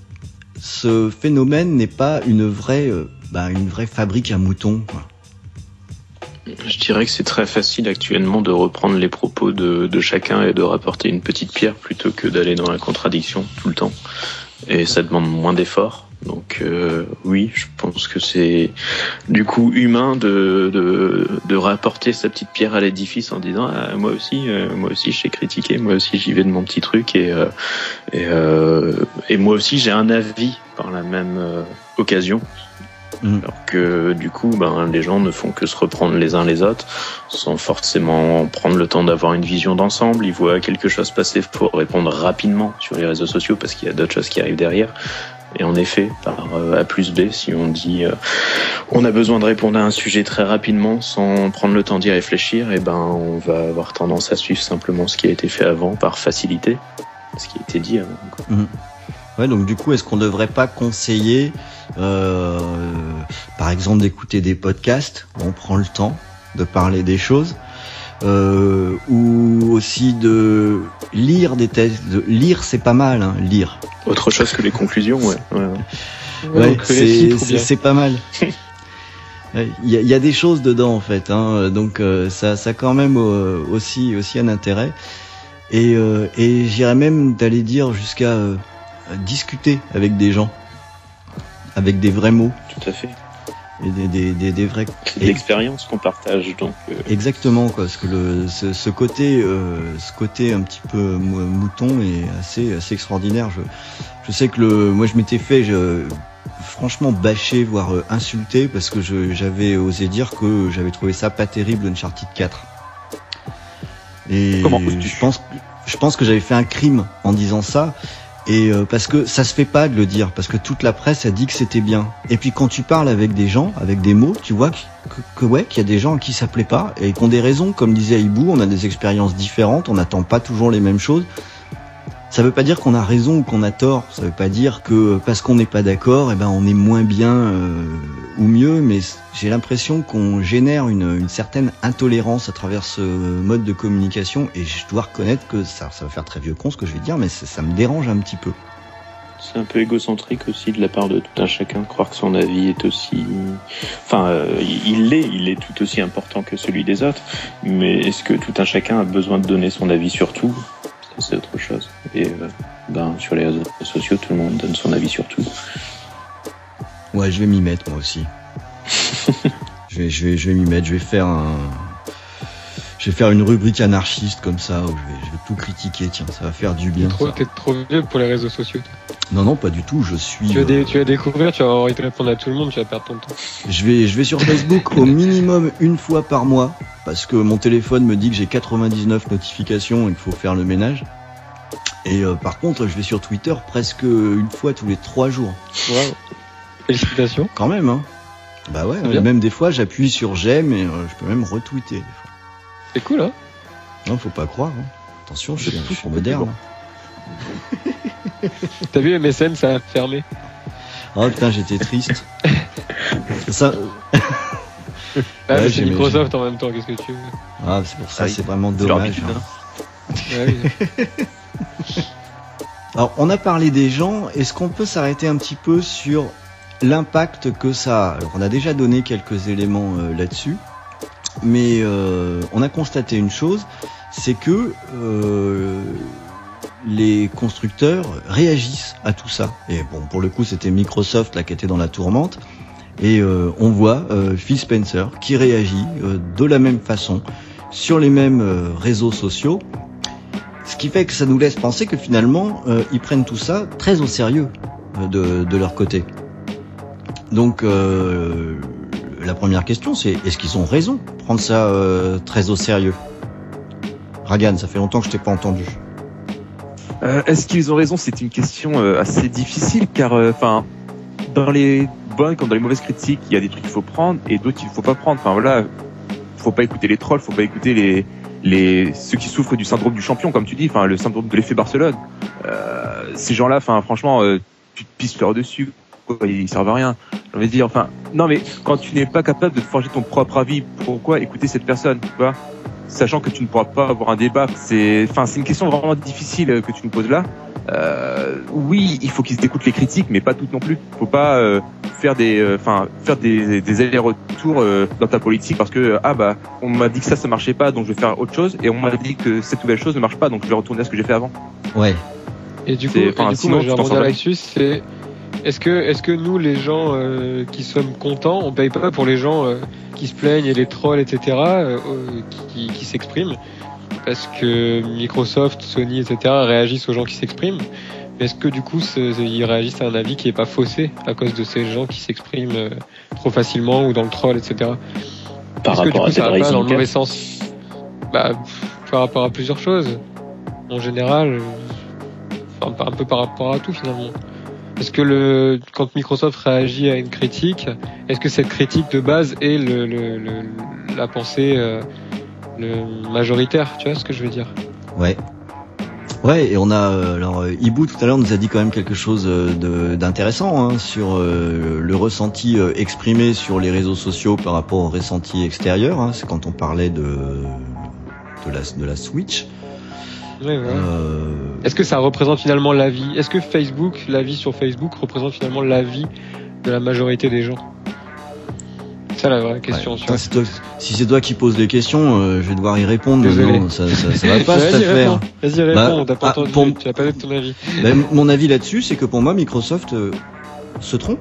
ce phénomène n'est pas une vraie, euh, bah, une vraie fabrique à moutons Je dirais que c'est très facile actuellement de reprendre les propos de, de chacun et de rapporter une petite pierre plutôt que d'aller dans la contradiction tout le temps. Et ça demande moins d'efforts. Donc euh, oui, je pense que c'est du coup humain de, de, de rapporter sa petite pierre à l'édifice en disant ah, moi aussi, euh, moi aussi je sais critiquer, moi aussi j'y vais de mon petit truc et euh, et, euh, et moi aussi j'ai un avis par la même euh, occasion. Mm. Alors que du coup, ben, les gens ne font que se reprendre les uns les autres, sans forcément prendre le temps d'avoir une vision d'ensemble. Ils voient quelque chose passer, faut répondre rapidement sur les réseaux sociaux parce qu'il y a d'autres choses qui arrivent derrière. Et en effet, par euh, A plus B, si on dit euh, on a besoin de répondre à un sujet très rapidement sans prendre le temps d'y réfléchir, et ben on va avoir tendance à suivre simplement ce qui a été fait avant par facilité, ce qui a été dit avant. quoi. Ouais, donc du coup, est-ce qu'on ne devrait pas conseiller, euh, par exemple, d'écouter des podcasts? Où on prend le temps de parler des choses, euh, ou aussi de lire des textes. De lire, c'est pas mal, hein, lire. Autre chose que les conclusions, ouais. ouais, ouais. C'est pas mal. Il y, a- il y a des choses dedans en fait, hein, donc euh, ça, ça a quand même euh, aussi aussi un intérêt. Et, euh, et j'irais même d'aller dire jusqu'à euh, discuter avec des gens, avec des vrais mots Tout à fait. Des, des, des, des vrais. L'expérience qu'on partage, donc euh, Exactement quoi, parce que le, ce, ce côté, euh, ce côté un petit peu mou- mouton est assez assez extraordinaire. Je, je sais que le, moi je m'étais fait, je, franchement bâcher, voire euh, insulter, parce que j'avais osé dire que j'avais trouvé ça pas terrible Uncharted 4. Et Comment je pense, je pense que j'avais fait un crime en disant ça. Et euh, parce que ça se fait pas de le dire, parce que toute la presse a dit que c'était bien. Et puis quand tu parles avec des gens, avec des mots, tu vois que, que, ouais, qu'il y a des gens à qui ça plaît pas et qui ont des raisons. Comme disait Hibou, on a des expériences différentes, on n'attend pas toujours les mêmes choses. Ça veut pas dire qu'on a raison ou qu'on a tort. Ça veut pas dire que parce qu'on n'est pas d'accord, eh ben on est moins bien euh, ou mieux. Mais j'ai l'impression qu'on génère une, certaine intolérance à travers ce mode de communication. Et je dois reconnaître que ça, ça va faire très vieux con ce que je vais dire, mais ça, me dérange un petit peu. C'est un peu égocentrique aussi de la part de tout un chacun croire que son avis est aussi. Enfin, euh, il l'est, il est tout aussi important que celui des autres. Mais est-ce que tout un chacun a besoin de donner son avis sur tout? Ça, c'est autre chose. Et euh, ben, sur les réseaux sociaux, tout le monde donne son avis sur tout. Ouais, je vais m'y mettre moi aussi. je vais, je vais, je vais m'y mettre. Je vais faire un. Je vais faire une rubrique anarchiste comme ça où je vais, je vais tout critiquer. Tiens, ça va faire du bien. Trop, t'es trop vieux pour les réseaux sociaux. Non, non, pas du tout. Je suis. Tu vas, euh, dé- tu vas découvrir, tu vas envie de répondre à tout le monde, tu vas perdre ton temps. Je vais, je vais sur Facebook au minimum une fois par mois parce que mon téléphone me dit que j'ai 99 notifications et qu'il faut faire le ménage. Et euh, par contre, je vais sur Twitter presque une fois tous les trois jours. Bravo. Félicitations. Quand même, hein. Bah ouais, même des fois, j'appuie sur j'aime et euh, je peux même retweeter. C'est cool, hein Non, faut pas croire. hein. Attention, je suis, tout, moderne. T'as vu MSN, ça a fermé. Oh putain, j'étais triste. ça, Ah, Ouais, c'est. Microsoft en même temps, qu'est-ce que tu veux? Ah, c'est pour ça, Ah c'est vraiment dommage. hein. hein. Ouais, oui. Alors, on a parlé des gens. Est-ce qu'on peut s'arrêter un petit peu sur l'impact que ça a? Alors, on a déjà donné quelques éléments euh, là-dessus, mais euh, on a constaté une chose, c'est que euh, les constructeurs réagissent à tout ça. Et bon, pour le coup, c'était Microsoft là qui était dans la tourmente. Et euh, on voit euh, Phil Spencer qui réagit euh, de la même façon sur les mêmes euh, réseaux sociaux. Ce qui fait que ça nous laisse penser que finalement, ils prennent tout ça très au sérieux de, de leur côté. Donc, la première question, c'est est-ce qu'ils ont raison de prendre ça euh, très au sérieux? Ragan, ça fait longtemps que je t'ai pas entendu. Euh, Est-ce qu'ils ont raison? C'est une question euh, assez difficile car, enfin, dans les bonnes comme dans les mauvaises critiques, il y a des trucs qu'il faut prendre et d'autres qu'il faut pas prendre. Enfin voilà, faut pas écouter les trolls, faut pas écouter les les ceux qui souffrent du syndrome du champion, comme tu dis, enfin le syndrome de l'effet Barcelone. Ces gens-là, enfin franchement, tu te pisses leur dessus, ils servent à rien. J'ai envie de dire, enfin, non mais quand tu n'es pas capable de forger ton propre avis, pourquoi écouter cette personne, tu vois? Sachant que tu ne pourras pas avoir un débat, c'est, enfin, c'est une question vraiment difficile euh, que tu nous poses là. Euh, oui, il faut qu'ils écoutent les critiques, mais pas toutes non plus. Faut pas euh, faire des, euh, enfin, faire des, des allers-retours dans ta politique parce que ah bah, on m'a dit que ça ça marchait pas, donc je vais faire autre chose, et on m'a dit que cette nouvelle chose ne marche pas, donc je vais retourner à ce que j'ai fait avant. Ouais. Et du coup, et du coup sinon, moi, je vais rebondir là-dessus, c'est est-ce que, est-ce que nous, les gens euh, qui sommes contents, on paye pas pour les gens euh, qui se plaignent et les trolls, etc., euh, qui, qui s'expriment Parce que Microsoft, Sony, etc., réagissent aux gens qui s'expriment. Mais est-ce que du coup, ils réagissent à un avis qui est pas faussé à cause de ces gens qui s'expriment euh, trop facilement ou dans le troll, etc. Par Est-ce que du rapport coup, à ça va pas dans le mauvais 4, sens bah, Par rapport à plusieurs choses. En général, euh, un peu par rapport à tout finalement. Est-ce que le, quand Microsoft réagit à une critique, est-ce que cette critique de base est le, le, le- la pensée euh, le majoritaire? Tu vois ce que je veux dire? Ouais. Ouais, et on a euh, alors euh, Ibu tout à l'heure nous a dit quand même quelque chose euh, d'intéressant hein, sur euh, le ressenti exprimé sur les réseaux sociaux par rapport au ressenti extérieur. hein. C'est quand on parlait de de la de la Switch. Ouais, ouais. Euh, Est-ce que ça représente finalement la vie? Est-ce que Facebook, la vie sur Facebook représente finalement la vie de la majorité des gens? C'est ça la vraie question. ouais, putain, toi- si c'est toi qui poses les questions, euh, je vais devoir y répondre. Désolé. Non, ça, ça, ça va pas cette Vas-y, affaire. réponds. Vas-y, réponds. Bah, T'as pas ah, entendu. pour- Tu as pas donné ton avis. Ben, mon avis là-dessus, c'est que pour moi, Microsoft euh, se trompe,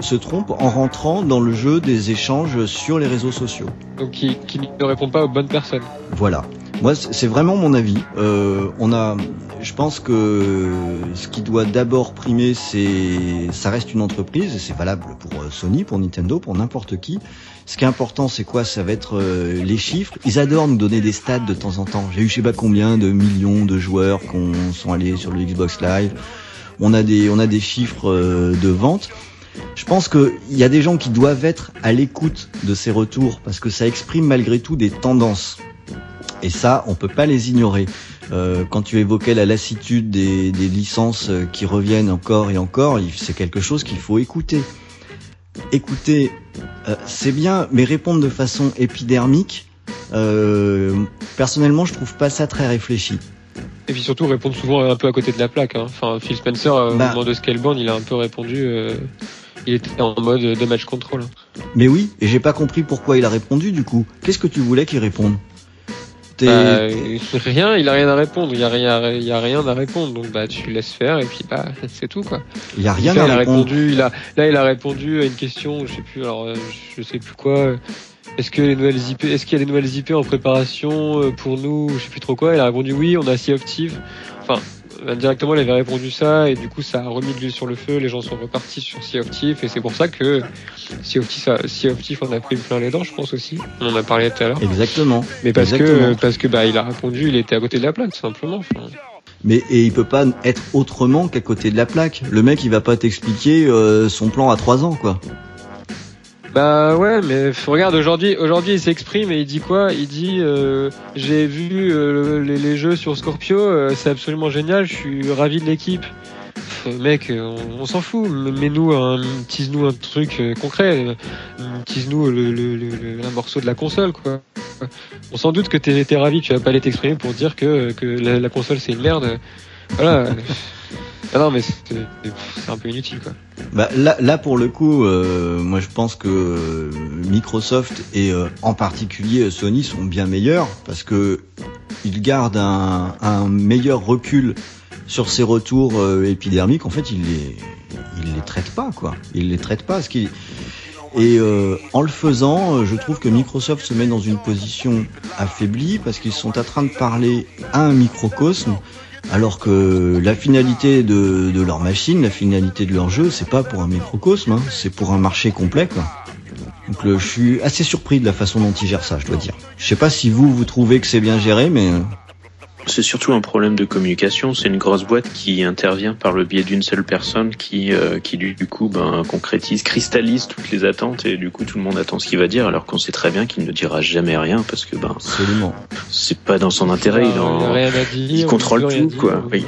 se trompe en rentrant dans le jeu des échanges sur les réseaux sociaux. Donc qui, qui ne répond pas aux bonnes personnes. Voilà. Moi, c'est vraiment mon avis. Euh, on a, je pense que ce qui doit d'abord primer, c'est, ça reste une entreprise, et c'est valable pour euh, Sony, pour Nintendo, pour n'importe qui. Ce qui est important, c'est quoi? Ça va être euh, les chiffres. Ils adorent nous donner des stats de temps en temps. J'ai eu je sais pas combien de millions de joueurs qui ont- sont allés sur le Xbox Live. On a des, on a des chiffres euh, de vente. Je pense qu'il y a des gens qui doivent être à l'écoute de ces retours parce que ça exprime malgré tout des tendances. Et ça, on peut pas les ignorer. Euh, quand tu évoquais la lassitude des, des licences qui reviennent encore et encore, c'est quelque chose qu'il faut écouter. Écouter, euh, c'est bien, mais répondre de façon épidermique, euh, personnellement, je trouve pas ça très réfléchi. Et puis surtout répondre souvent un peu à côté de la plaque. Hein. Enfin, Phil Spencer, euh, Bah. au moment de Scalebound, il a un peu répondu. euh, il était en mode de match control. Mais oui, et j'ai pas compris pourquoi il a répondu du coup. Qu'est-ce que tu voulais qu'il réponde T'es- Bah, rien, il a rien à répondre. Il y a rien, il y a rien à répondre. Donc bah tu laisses faire et puis bah c'est tout quoi. Il y a rien à répondre. répondu. Il a, là il a répondu à une question. Je sais plus. Alors euh, je sais plus quoi. Est-ce que les nouvelles IP, est-ce qu'il y a des nouvelles IP en préparation euh, pour nous Je sais plus trop quoi. Il a répondu oui. On a Sea of Thieves. Enfin. Indirectement, il avait répondu ça et du coup, ça a remis de l'huile sur le feu. Les gens sont repartis sur Sea of Thieves et c'est pour ça que Sea of Sea en a pris plein les dents, je pense aussi. On en a parlé tout à l'heure. Exactement. Mais parce Exactement. que parce que bah il a répondu, il était à côté de la plaque tout simplement. Enfin, Mais et il peut pas être autrement qu'à côté de la plaque. Le mec, il va pas t'expliquer euh, son plan à trois ans, quoi. Bah ouais, mais regarde aujourd'hui, aujourd'hui il s'exprime et il dit quoi? Il dit euh, j'ai vu euh, les, jeux sur Scorpio, euh, c'est absolument génial, je suis ravi de l'équipe. Mec, on, s'en fout. Mais nous, un, tease-nous un truc euh, concret. Tease-nous le, le, le, un morceau de la console, quoi. On s'en doute que t'es, t'es ravi, tu vas pas aller t'exprimer pour dire que, que la console c'est une merde. Voilà. ah non, mais c'est, un peu inutile, quoi. Bah, là, là pour le coup, euh, moi je pense que euh, Microsoft et euh, en particulier Sony sont bien meilleurs parce que ils gardent un, meilleur recul sur ces retours euh, épidermiques. En fait, ils les, ils les traitent pas quoi. Ils les traitent pas. Et euh, en le faisant, euh, je trouve que Microsoft se met dans une position affaiblie parce qu'ils sont en train de parler à un microcosme alors que la finalité de, de leur machine, la finalité de leur jeu, c'est pas pour un microcosme, hein, c'est pour un marché complet. Quoi. Donc le, je suis assez surpris de la façon dont ils gèrent ça, je dois dire. Je sais pas si vous, vous trouvez que c'est bien géré, mais... C'est surtout un problème de communication. C'est une grosse boîte qui intervient par le biais d'une seule personne qui, euh, qui du, du coup ben, concrétise, cristallise toutes les attentes et du coup tout le monde attend ce qu'il va dire alors qu'on sait très bien qu'il ne dira jamais rien parce que ben Absolument. c'est pas dans son intérêt. Il, en- dire. il contrôle peut rien tout, dire, quoi. Oui.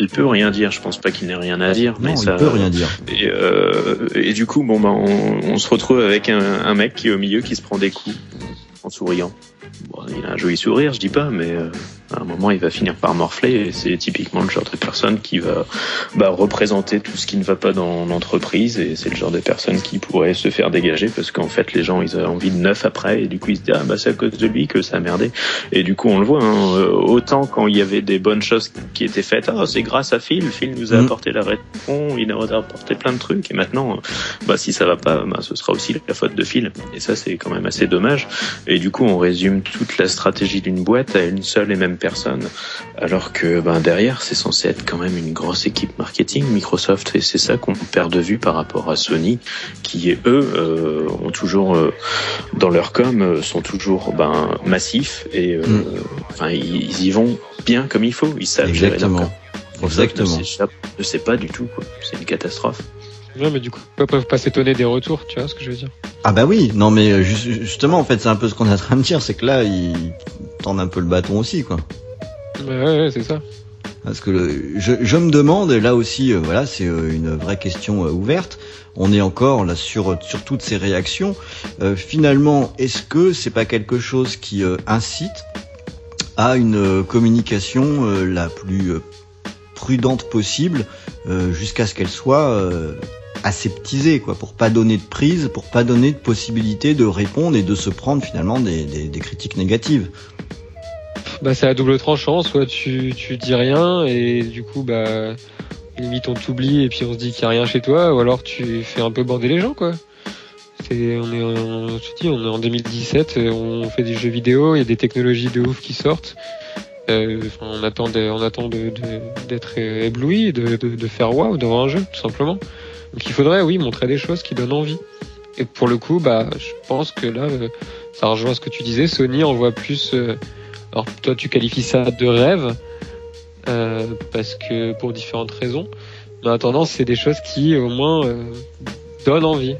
il peut rien dire. Je pense pas qu'il n'ait rien à dire. Non, mais il ça, peut rien dire. Et, euh, et du coup, bon, ben, on, on se retrouve avec un, un mec qui est au milieu qui se prend des coups en souriant. Bon, il a un joli sourire, je dis pas, mais euh, à un moment, il va finir par morfler. Et c'est typiquement le genre de personne qui va bah, représenter tout ce qui ne va pas dans l'entreprise. Et c'est le genre de personne qui pourrait se faire dégager parce qu'en fait, les gens, ils ont envie de neuf après. Et du coup, ils se disent, ah, bah, c'est à cause de lui que ça a merdé. Et du coup, on le voit, hein, euh, autant quand il y avait des bonnes choses qui étaient faites, ah, c'est grâce à Phil, Phil nous a Mhm. apporté la réponse, il nous a apporté plein de trucs, et maintenant, bah, si ça va pas, bah, ce sera aussi la faute de Phil. Et ça, c'est quand même assez dommage. Et du coup, on résume toute la stratégie d'une boîte à une seule et même personne. Alors que, ben, derrière, c'est censé être quand même une grosse équipe marketing, Microsoft, et c'est ça qu'on perd de vue par rapport à Sony, qui, eux, euh, ont toujours, euh, dans leur com, euh, sont toujours, ben, massifs, et, euh, Mm. enfin, ils, ils y vont bien comme il faut, ils savent gérer leur Exactement. com. Exactement. Ne sait pas du tout. C'est une catastrophe. Non, mais du coup, ils peuvent pas s'étonner des retours, tu vois ce que je veux dire. Ah bah oui, non mais euh, ju- justement, en fait, c'est un peu ce qu'on est en train de dire, c'est que là, ils tendent un peu le bâton aussi, quoi. Ouais, ouais, ouais, c'est ça. Parce que le- je, je me demande, et là aussi, euh, voilà, c'est euh, une vraie question euh, ouverte. On est encore là sur sur toutes ces réactions. Finalement, est-ce que c'est pas quelque chose qui incite à une communication la plus prudente possible, jusqu'à ce qu'elle soit aseptisée, quoi, pour pas donner de prise, pour pas donner de possibilité de répondre et de se prendre finalement des, critiques négatives. Bah, c'est à double tranchant. Soit tu, tu dis rien et du coup, bah, limite on t'oublie et puis on se dit qu'il y a rien chez toi, ou alors tu fais un peu bander les gens, quoi. C'est, on est, te dis, on est en 2017, euh, on fait des jeux vidéo, il y a des technologies de ouf qui sortent. Euh, on attend, on attend d'être ébloui, de, de, de faire waouh devant un jeu, tout simplement. Donc il faudrait, oui, montrer des choses qui donnent envie. Et pour le coup, bah, je pense que là, euh, ça rejoint ce que tu disais. Sony envoie plus. euh, alors toi, tu qualifies ça de rêve euh, parce que pour différentes raisons. Mais en attendant, c'est des choses qui au moins donnent envie.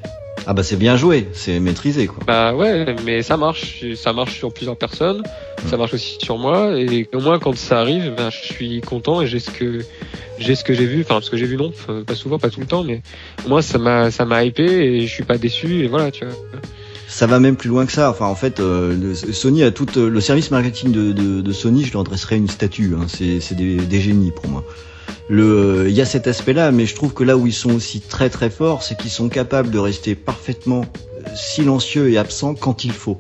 Ah bah c'est bien joué, c'est maîtrisé quoi. Bah ouais, mais ça marche, ça marche sur plusieurs personnes, ça marche aussi sur moi, et au moins quand ça arrive, ben, je suis content et j'ai ce que j'ai ce que j'ai vu, enfin ce que j'ai vu non, enfin, pas souvent, pas tout le temps, mais moins ça m'a ça m'a hypé et je suis pas déçu et voilà, tu vois. Ça va même plus loin que ça. Enfin, en fait, euh, le- Sony a tout euh, le service marketing de, de, de Sony. Je leur dresserais une statue. Hein. C'est c'est des, des génies pour moi. Le, euh, il y a cet aspect-là, mais je trouve que là où ils sont aussi très très forts, c'est qu'ils sont capables de rester parfaitement euh, silencieux et absents quand il faut.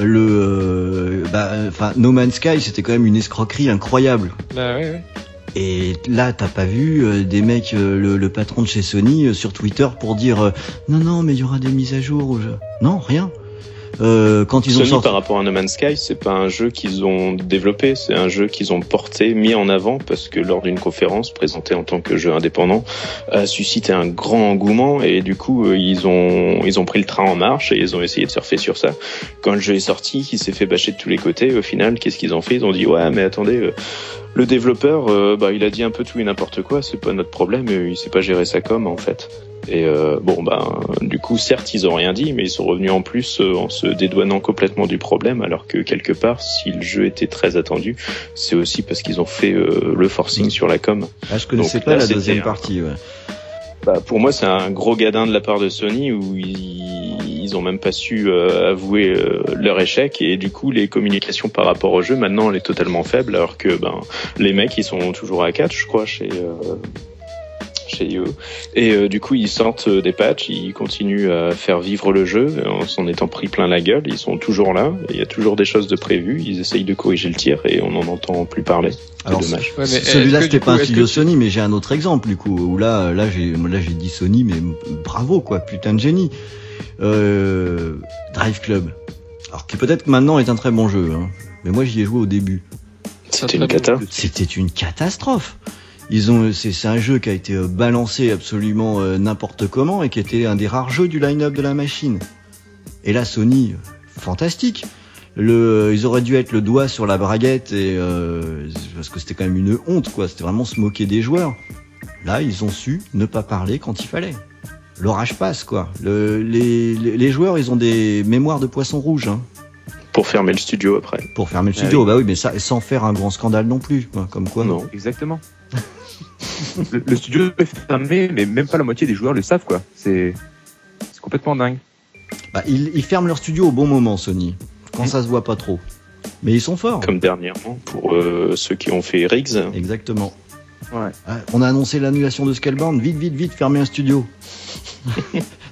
Le, euh, bah, enfin, No Man's Sky, c'était quand même une escroquerie incroyable. Bah ouais, ouais. Et là, t'as pas vu euh, des mecs, euh, le, le patron de chez Sony euh, sur Twitter pour dire non non mais il y aura des mises à jour. ou je- Non rien. Euh, quand ils ont Sony, sorti, par rapport à No Man's Sky, c'est pas un jeu qu'ils ont développé, c'est un jeu qu'ils ont porté, mis en avant, parce que lors d'une conférence présentée en tant que jeu indépendant, a suscité un grand engouement et du coup euh, ils ont ils ont pris le train en marche et ils ont essayé de surfer sur ça. Quand le jeu est sorti, il s'est fait bâcher de tous les côtés. Au final, qu'est-ce qu'ils ont fait? Ils ont dit ouais mais attendez. euh, le développeur, euh, bah, il a dit un peu tout et n'importe quoi, c'est pas notre problème, il sait pas gérer sa com en fait. Et euh, bon, ben, du coup, certes, ils ont rien dit, mais ils sont revenus en plus euh, en se dédouanant complètement du problème, alors que quelque part, si le jeu était très attendu, c'est aussi parce qu'ils ont fait euh, le forcing sur la com. ah, je connaissais donc pas là, la deuxième partie. Ouais. Bah, pour moi, c'est un gros gadin de la part de Sony où ils, ils ont même pas su euh, avouer euh, leur échec et du coup, les communications par rapport au jeu, maintenant, elle est totalement faible, alors que ben, les mecs, ils sont toujours à 4, je crois, chez. Euh, chez. Et euh, du coup, ils sortent euh, des patchs, ils continuent à faire vivre le jeu en s'en étant pris plein la gueule. Ils sont toujours là, il y a toujours des choses de prévues. Ils essayent de corriger le tir et on n'en entend plus parler. Alors, dommage. Ouais, mais Celui-là, c'était pas un studio Sony, mais j'ai un autre exemple du coup. Où là, là, j'ai, là, j'ai dit Sony, mais bravo quoi, putain de génie. Euh, Drive Club. Alors qui peut-être maintenant est un très bon jeu, hein. mais moi j'y ai joué au début. C'était très une cata. bon. C'était une catastrophe. Ils ont, c'est, c'est un jeu qui a été euh, balancé absolument euh, n'importe comment et qui était un des rares jeux du line-up de la machine. Et là, Sony, euh, fantastique. Le, ils auraient dû être le doigt sur la braguette et euh, parce que c'était quand même une honte, quoi. C'était vraiment se moquer des joueurs. Là, ils ont su ne pas parler quand il fallait. L'orage passe, quoi. Le, les, les, les joueurs, ils ont des mémoires de poisson rouge. Hein Pour fermer le studio après. pour fermer le Ah studio. oui. Bah oui, mais ça, sans faire un grand scandale non plus. quoi. Comme quoi. Non. Exactement. Le, le studio est fermé, mais même pas la moitié des joueurs le savent, quoi. C'est complètement dingue. Bah, ils, ils ferment leur studio au bon moment, Sony. Quand Mm. ça se voit pas trop. Mais ils sont forts. Comme dernièrement pour euh, ceux qui ont fait Riggs. Exactement. Ouais. Ah, on a annoncé l'annulation de Scalebound. Vite, vite, vite, fermez un studio.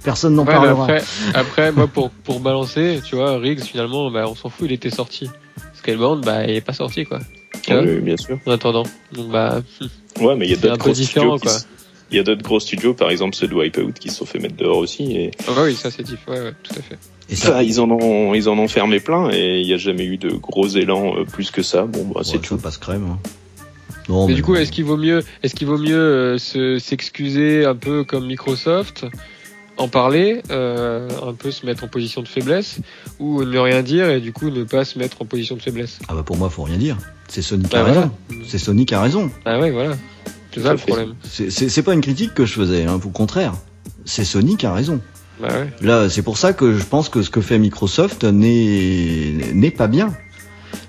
Personne n'en Ouais, parlera. après, après, moi, pour, pour balancer, tu vois, Riggs, finalement, bah, on s'en fout, il était sorti. Scalebound, bah, il est pas sorti, quoi. Oui, bien sûr. en attendant. Donc, bah, Ouais, mais il y a d'autres gros différent, studios. quoi. Il y a d'autres gros studios, par exemple ceux de Wipeout, qui se sont fait mettre dehors aussi. Et... ah bah oui, ça, c'est différent, ouais, ouais, tout à fait. Et ça, Enfin, ils en ont, ils en ont fermé plein et il n'y a jamais eu de gros élans euh, plus que ça. Bon, bah, c'est ouais, ça tout. passe crème. hein. Non, mais mais du coup, est-ce qu'il vaut mieux, est-ce qu'il vaut mieux euh, se- s'excuser un peu comme Microsoft, en parler, euh, un peu se mettre en position de faiblesse, ou ne rien dire et du coup ne pas se mettre en position de faiblesse Ah bah pour moi, faut rien dire. C'est Sony qui Bah a raison. C'est Sony qui a raison. Ah ouais, voilà. C'est ça le problème. C'est- pas une critique que je faisais. Hein. Au contraire, c'est Sony qui a raison. Bah ouais. Là, c'est pour ça que je pense que ce que fait Microsoft n'est pas bien.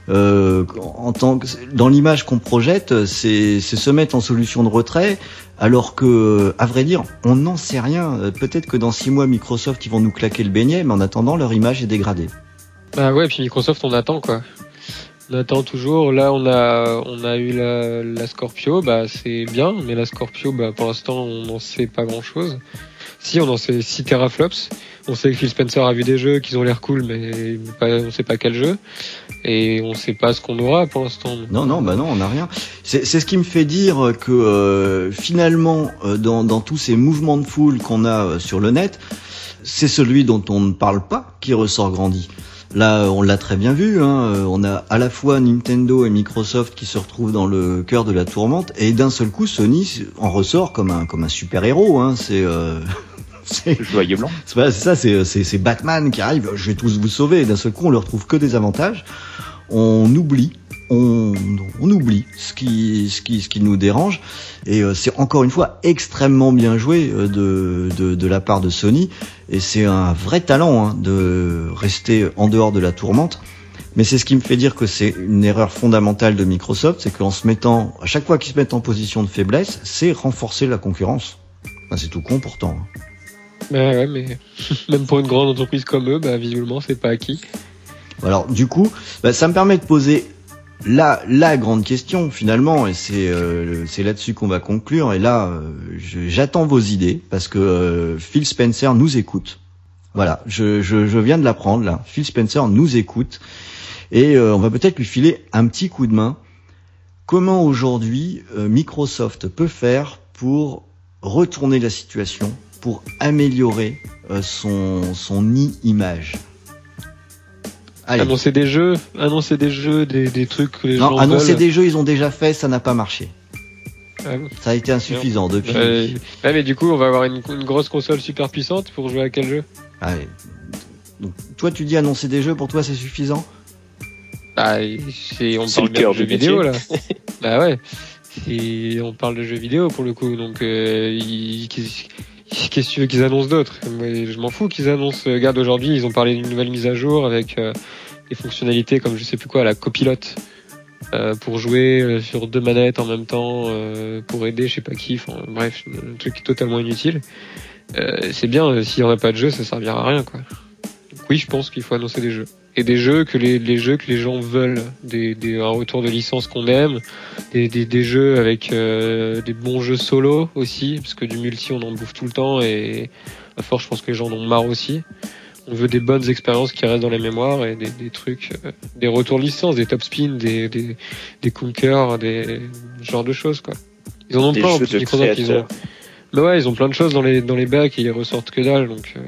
Euh, en tant que dans l'image qu'on projette, c'est se mettre en solution de retrait, alors que, à vrai dire, on n'en sait rien. Euh, Peut-être que dans six mois, Microsoft ils vont nous claquer le beignet, mais en attendant, leur image est dégradée. Bah ouais, puis Microsoft, on attend quoi. On attend toujours. Là, on a, on a eu la, la Scorpio, bah c'est bien, mais la Scorpio, bah pour l'instant, on n'en sait pas grand chose. Si, on en sait 6 teraflops. On sait que Phil Spencer a vu des jeux qui ont l'air cool, mais on sait pas quel jeu. Et on sait pas ce qu'on aura pour l'instant. Non, non, bah non, on n'a rien. C'est c'est ce qui me fait dire que euh, finalement, euh, dans, dans tous ces mouvements de foule qu'on a euh, sur le net, c'est celui dont on ne parle pas qui ressort grandi. Là, on l'a très bien vu. Hein, euh, on a à la fois Nintendo et Microsoft qui se retrouvent dans le cœur de la tourmente, et d'un seul coup, Sony en ressort comme un comme un super héros. Hein, c'est euh, c'est joyeux blanc. c'est ça, c'est, c'est, c'est Batman qui arrive, je vais tous vous sauver. Et d'un seul coup, on leur trouve que des avantages. On oublie, on, on oublie ce qui, ce qui, ce qui nous dérange. Et euh, c'est encore une fois extrêmement bien joué euh, de, de, de la part de Sony. Et c'est un vrai talent hein, de rester en dehors de la tourmente. Mais c'est ce qui me fait dire que c'est une erreur fondamentale de Microsoft, c'est qu'en se mettant, à chaque fois qu'ils se mettent en position de faiblesse, c'est renforcer la concurrence. Enfin, c'est tout con pourtant. hein. Bah ouais, mais même pour une grande entreprise comme eux, bah visiblement c'est pas acquis. Alors du coup, bah, ça me permet de poser la, la grande question finalement, et c'est euh, là-dessus qu'on va conclure. Et là, euh, j'attends vos idées parce que euh, Phil Spencer nous écoute. Voilà, je, viens de l'apprendre là. Phil Spencer nous écoute et euh, on va peut-être lui filer un petit coup de main. Comment aujourd'hui Microsoft peut faire pour retourner la situation, pour améliorer son son e-image Allez. Annoncer des jeux, annoncer des jeux, des, des trucs que les Non, gens annoncer veulent. des jeux, ils ont déjà fait, ça n'a pas marché. Ouais. Ça a été insuffisant depuis. Ouais, ouais, mais du coup, on va avoir une, une grosse console super puissante pour jouer à quel jeu? Allez. Donc, toi, tu dis annoncer des jeux, pour toi, c'est suffisant? Bah, c'est, on C'est parle le cœur de jeux du vidéo là. bah ouais. Et on parle de jeux vidéo pour le coup, donc euh, ils- qu'est-ce que tu veux qu'ils annoncent d'autre? Je m'en fous qu'ils annoncent. euh, Regarde, aujourd'hui, ils ont parlé d'une nouvelle mise à jour avec euh, des fonctionnalités comme je sais plus quoi, la copilote. euh, pour jouer euh, sur deux manettes en même temps, euh, pour aider je sais pas qui, enfin bref, un truc totalement inutile. Euh, c'est bien, euh, s'il y en a pas de jeu, ça servira à rien quoi. Donc oui, je pense qu'il faut annoncer des jeux. Et des jeux que les, les jeux que les gens veulent, des, des, un retour de licence qu'on aime, des, des, des jeux avec euh, des bons jeux solo aussi, parce que du multi on en bouffe tout le temps et à force je pense que les gens en ont marre aussi. On veut des bonnes expériences qui restent dans la mémoire et des, des trucs, euh, des retours de licence, des top spin, des, des, des Conquer, des ce genre de choses quoi. Ils en ont plein en plus, ils ont. Mais ouais, ils ont plein de choses dans les dans les bacs et ils ressortent que dalle donc. euh,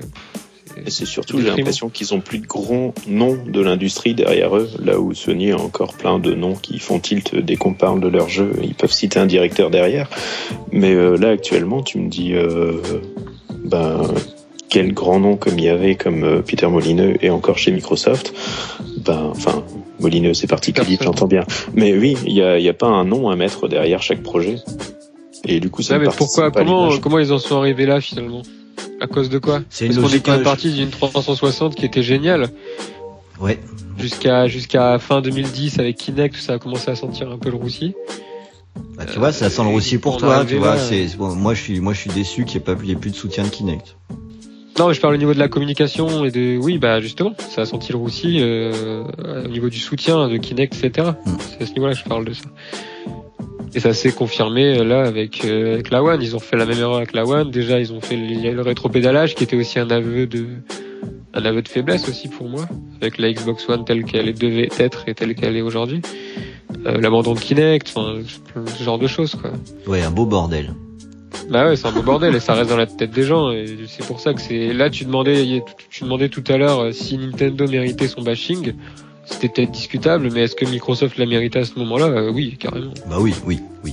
Et c'est surtout, j'ai l'impression qu'ils ont plus de gros noms de l'industrie derrière eux, là où Sony a encore plein de noms qui font tilt dès qu'on parle de leur jeu. Ils peuvent citer un directeur derrière. Mais euh, là, actuellement, tu me dis, euh, ben, quel grand nom comme il y avait, comme euh, Peter Molineux et encore chez Microsoft. Ben, enfin, Molineux, c'est particulier, j'entends bien. Mais oui, il y a, y a pas un nom à mettre derrière chaque projet. Et du coup, ça ne mais pourquoi pas comment comment ils en sont arrivés là finalement? À cause de quoi C'est une Parce qu'on est logique. quand même euh, parti d'une 360 qui était géniale Ouais. jusqu'à jusqu'à fin 2010 avec Kinect, ça a commencé à sentir un peu le roussi. Bah, tu vois, ça sent le Euh, roussi pour toi, tu vois. C'est bon, moi, je suis, moi, je suis déçu qu'il n'y ait pas, il y ait plus de soutien de Kinect. Non, mais je parle au niveau de la communication et de oui, bah justement, ça a senti le roussi euh, au niveau du soutien de Kinect, etc. Mm. C'est à ce niveau-là que je parle de ça. Et ça s'est confirmé euh, là avec euh, avec la One. Ils ont fait la même erreur avec la One. Déjà, ils ont fait le, le rétropédalage qui était aussi un aveu de un aveu de faiblesse aussi pour moi avec la Xbox One telle qu'elle devait être et telle qu'elle est aujourd'hui. Euh, L'abandon de Kinect, enfin ce genre de choses quoi. Ouais, un beau bordel. Bah ouais, c'est un beau bordel et ça reste dans la tête des gens et c'est pour ça que c'est là tu demandais tu demandais tout à l'heure euh, si Nintendo méritait son bashing. C'était peut-être discutable, mais est-ce que Microsoft l'a mérité à ce moment-là? Euh, Oui, carrément. Bah oui, oui, oui.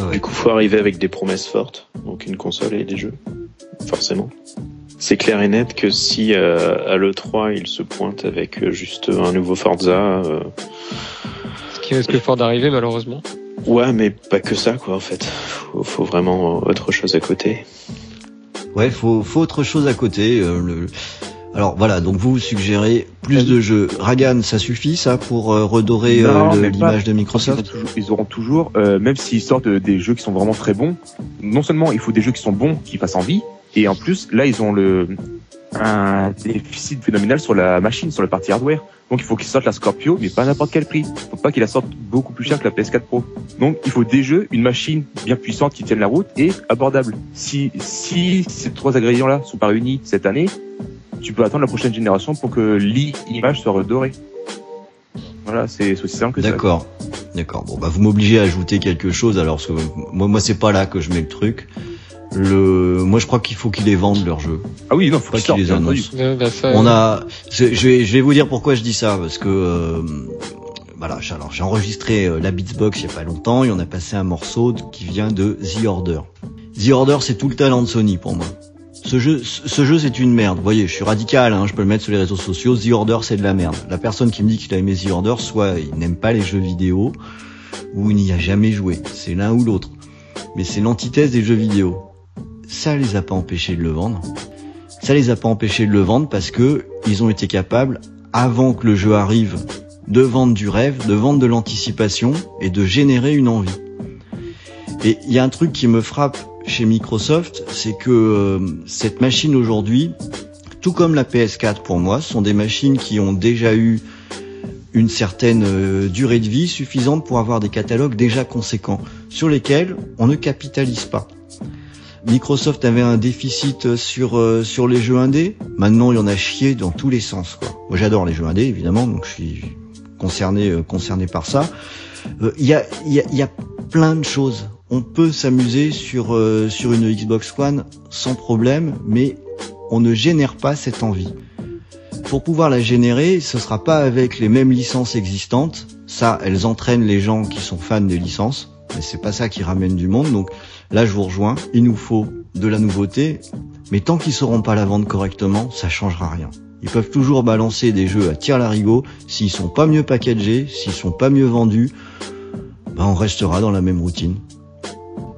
Ouais. Du coup, faut arriver avec des promesses fortes, donc une console et des jeux, forcément. C'est clair et net que si euh, à l'E3 il se pointe avec euh, juste un nouveau Forza, euh, Ce qui risque fort d'arriver malheureusement. ouais, mais pas que ça quoi en fait. Faut, faut vraiment autre chose à côté. Ouais, faut, faut autre chose à côté. euh, le... Alors voilà, donc vous suggérez plus de jeux. Ragan, ça suffit ça pour euh, redorer euh, le- l'image de Ils, Microsoft toujours- ils auront toujours, euh, même s'ils sortent des jeux qui sont vraiment très bons, non seulement il faut des jeux qui sont bons, qui fassent envie, et en plus, là, ils ont le un déficit phénoménal sur la machine, sur la partie hardware. Donc il faut qu'ils sortent la Scorpio, mais pas à n'importe quel prix. Faut pas qu'ils la sortent beaucoup plus cher que la PS4 Pro. Donc il faut des jeux, une machine bien puissante qui tienne la route et abordable. Si si ces trois ingrédients-là sont pas réunis cette année, tu peux attendre la prochaine génération pour que l'image soit redorée. Voilà, c'est aussi simple que ça. D'accord. D'accord. Bon, bah vous m'obligez à ajouter quelque chose alors parce que moi, moi c'est pas là que je mets le truc. Le, moi je crois qu'il faut qu'ils les vendent leurs jeux. Ah oui, non, faut Pas qu'ils les annoncent. Ouais, bah, On a, je, vais, je vais vous dire pourquoi je dis ça parce que euh, voilà, j'ai- alors j'ai enregistré euh, la Beatsbox il y a pas longtemps et on a passé un morceau qui vient de The Order. The Order, c'est tout le talent de Sony pour moi. Ce jeu, ce jeu c'est une merde. Vous voyez, je suis radical, hein, je peux le mettre sur les réseaux sociaux. The Order c'est de la merde. La personne qui me dit qu'il a aimé The Order, soit il n'aime pas les jeux vidéo, ou il n'y a jamais joué. C'est l'un ou l'autre. Mais c'est l'antithèse des jeux vidéo. Ça les a pas empêchés de le vendre. Ça les a pas empêchés de le vendre parce que ils ont été capables, avant que le jeu arrive, de vendre du rêve, de vendre de l'anticipation et de générer une envie. Et il y a un truc qui me frappe chez Microsoft, c'est que euh, cette machine aujourd'hui, tout comme la PS4 pour moi, sont des machines qui ont déjà eu une certaine euh, durée de vie suffisante pour avoir des catalogues déjà conséquents, sur lesquels on ne capitalise pas. Microsoft avait un déficit sur euh, sur les jeux indés. Maintenant, il y en a chié dans tous les sens. Moi, j'adore les jeux indés, évidemment, donc je suis concerné concerné par ça. Il y, a, y, a, y a plein de choses. On peut s'amuser sur sur une Xbox One sans problème, mais on ne génère pas cette envie pour pouvoir la générer, ce sera pas avec les mêmes licences existantes. Ça, elles entraînent les gens qui sont fans des licences, mais c'est pas ça qui ramène du monde. Donc là, je vous rejoins. Il nous faut de la nouveauté, mais tant qu'ils sauront pas la vendre correctement, ça changera rien. Ils peuvent toujours balancer des jeux à tir larigot. S'ils sont pas mieux packagés, s'ils sont pas mieux vendus, ben on restera dans la même routine.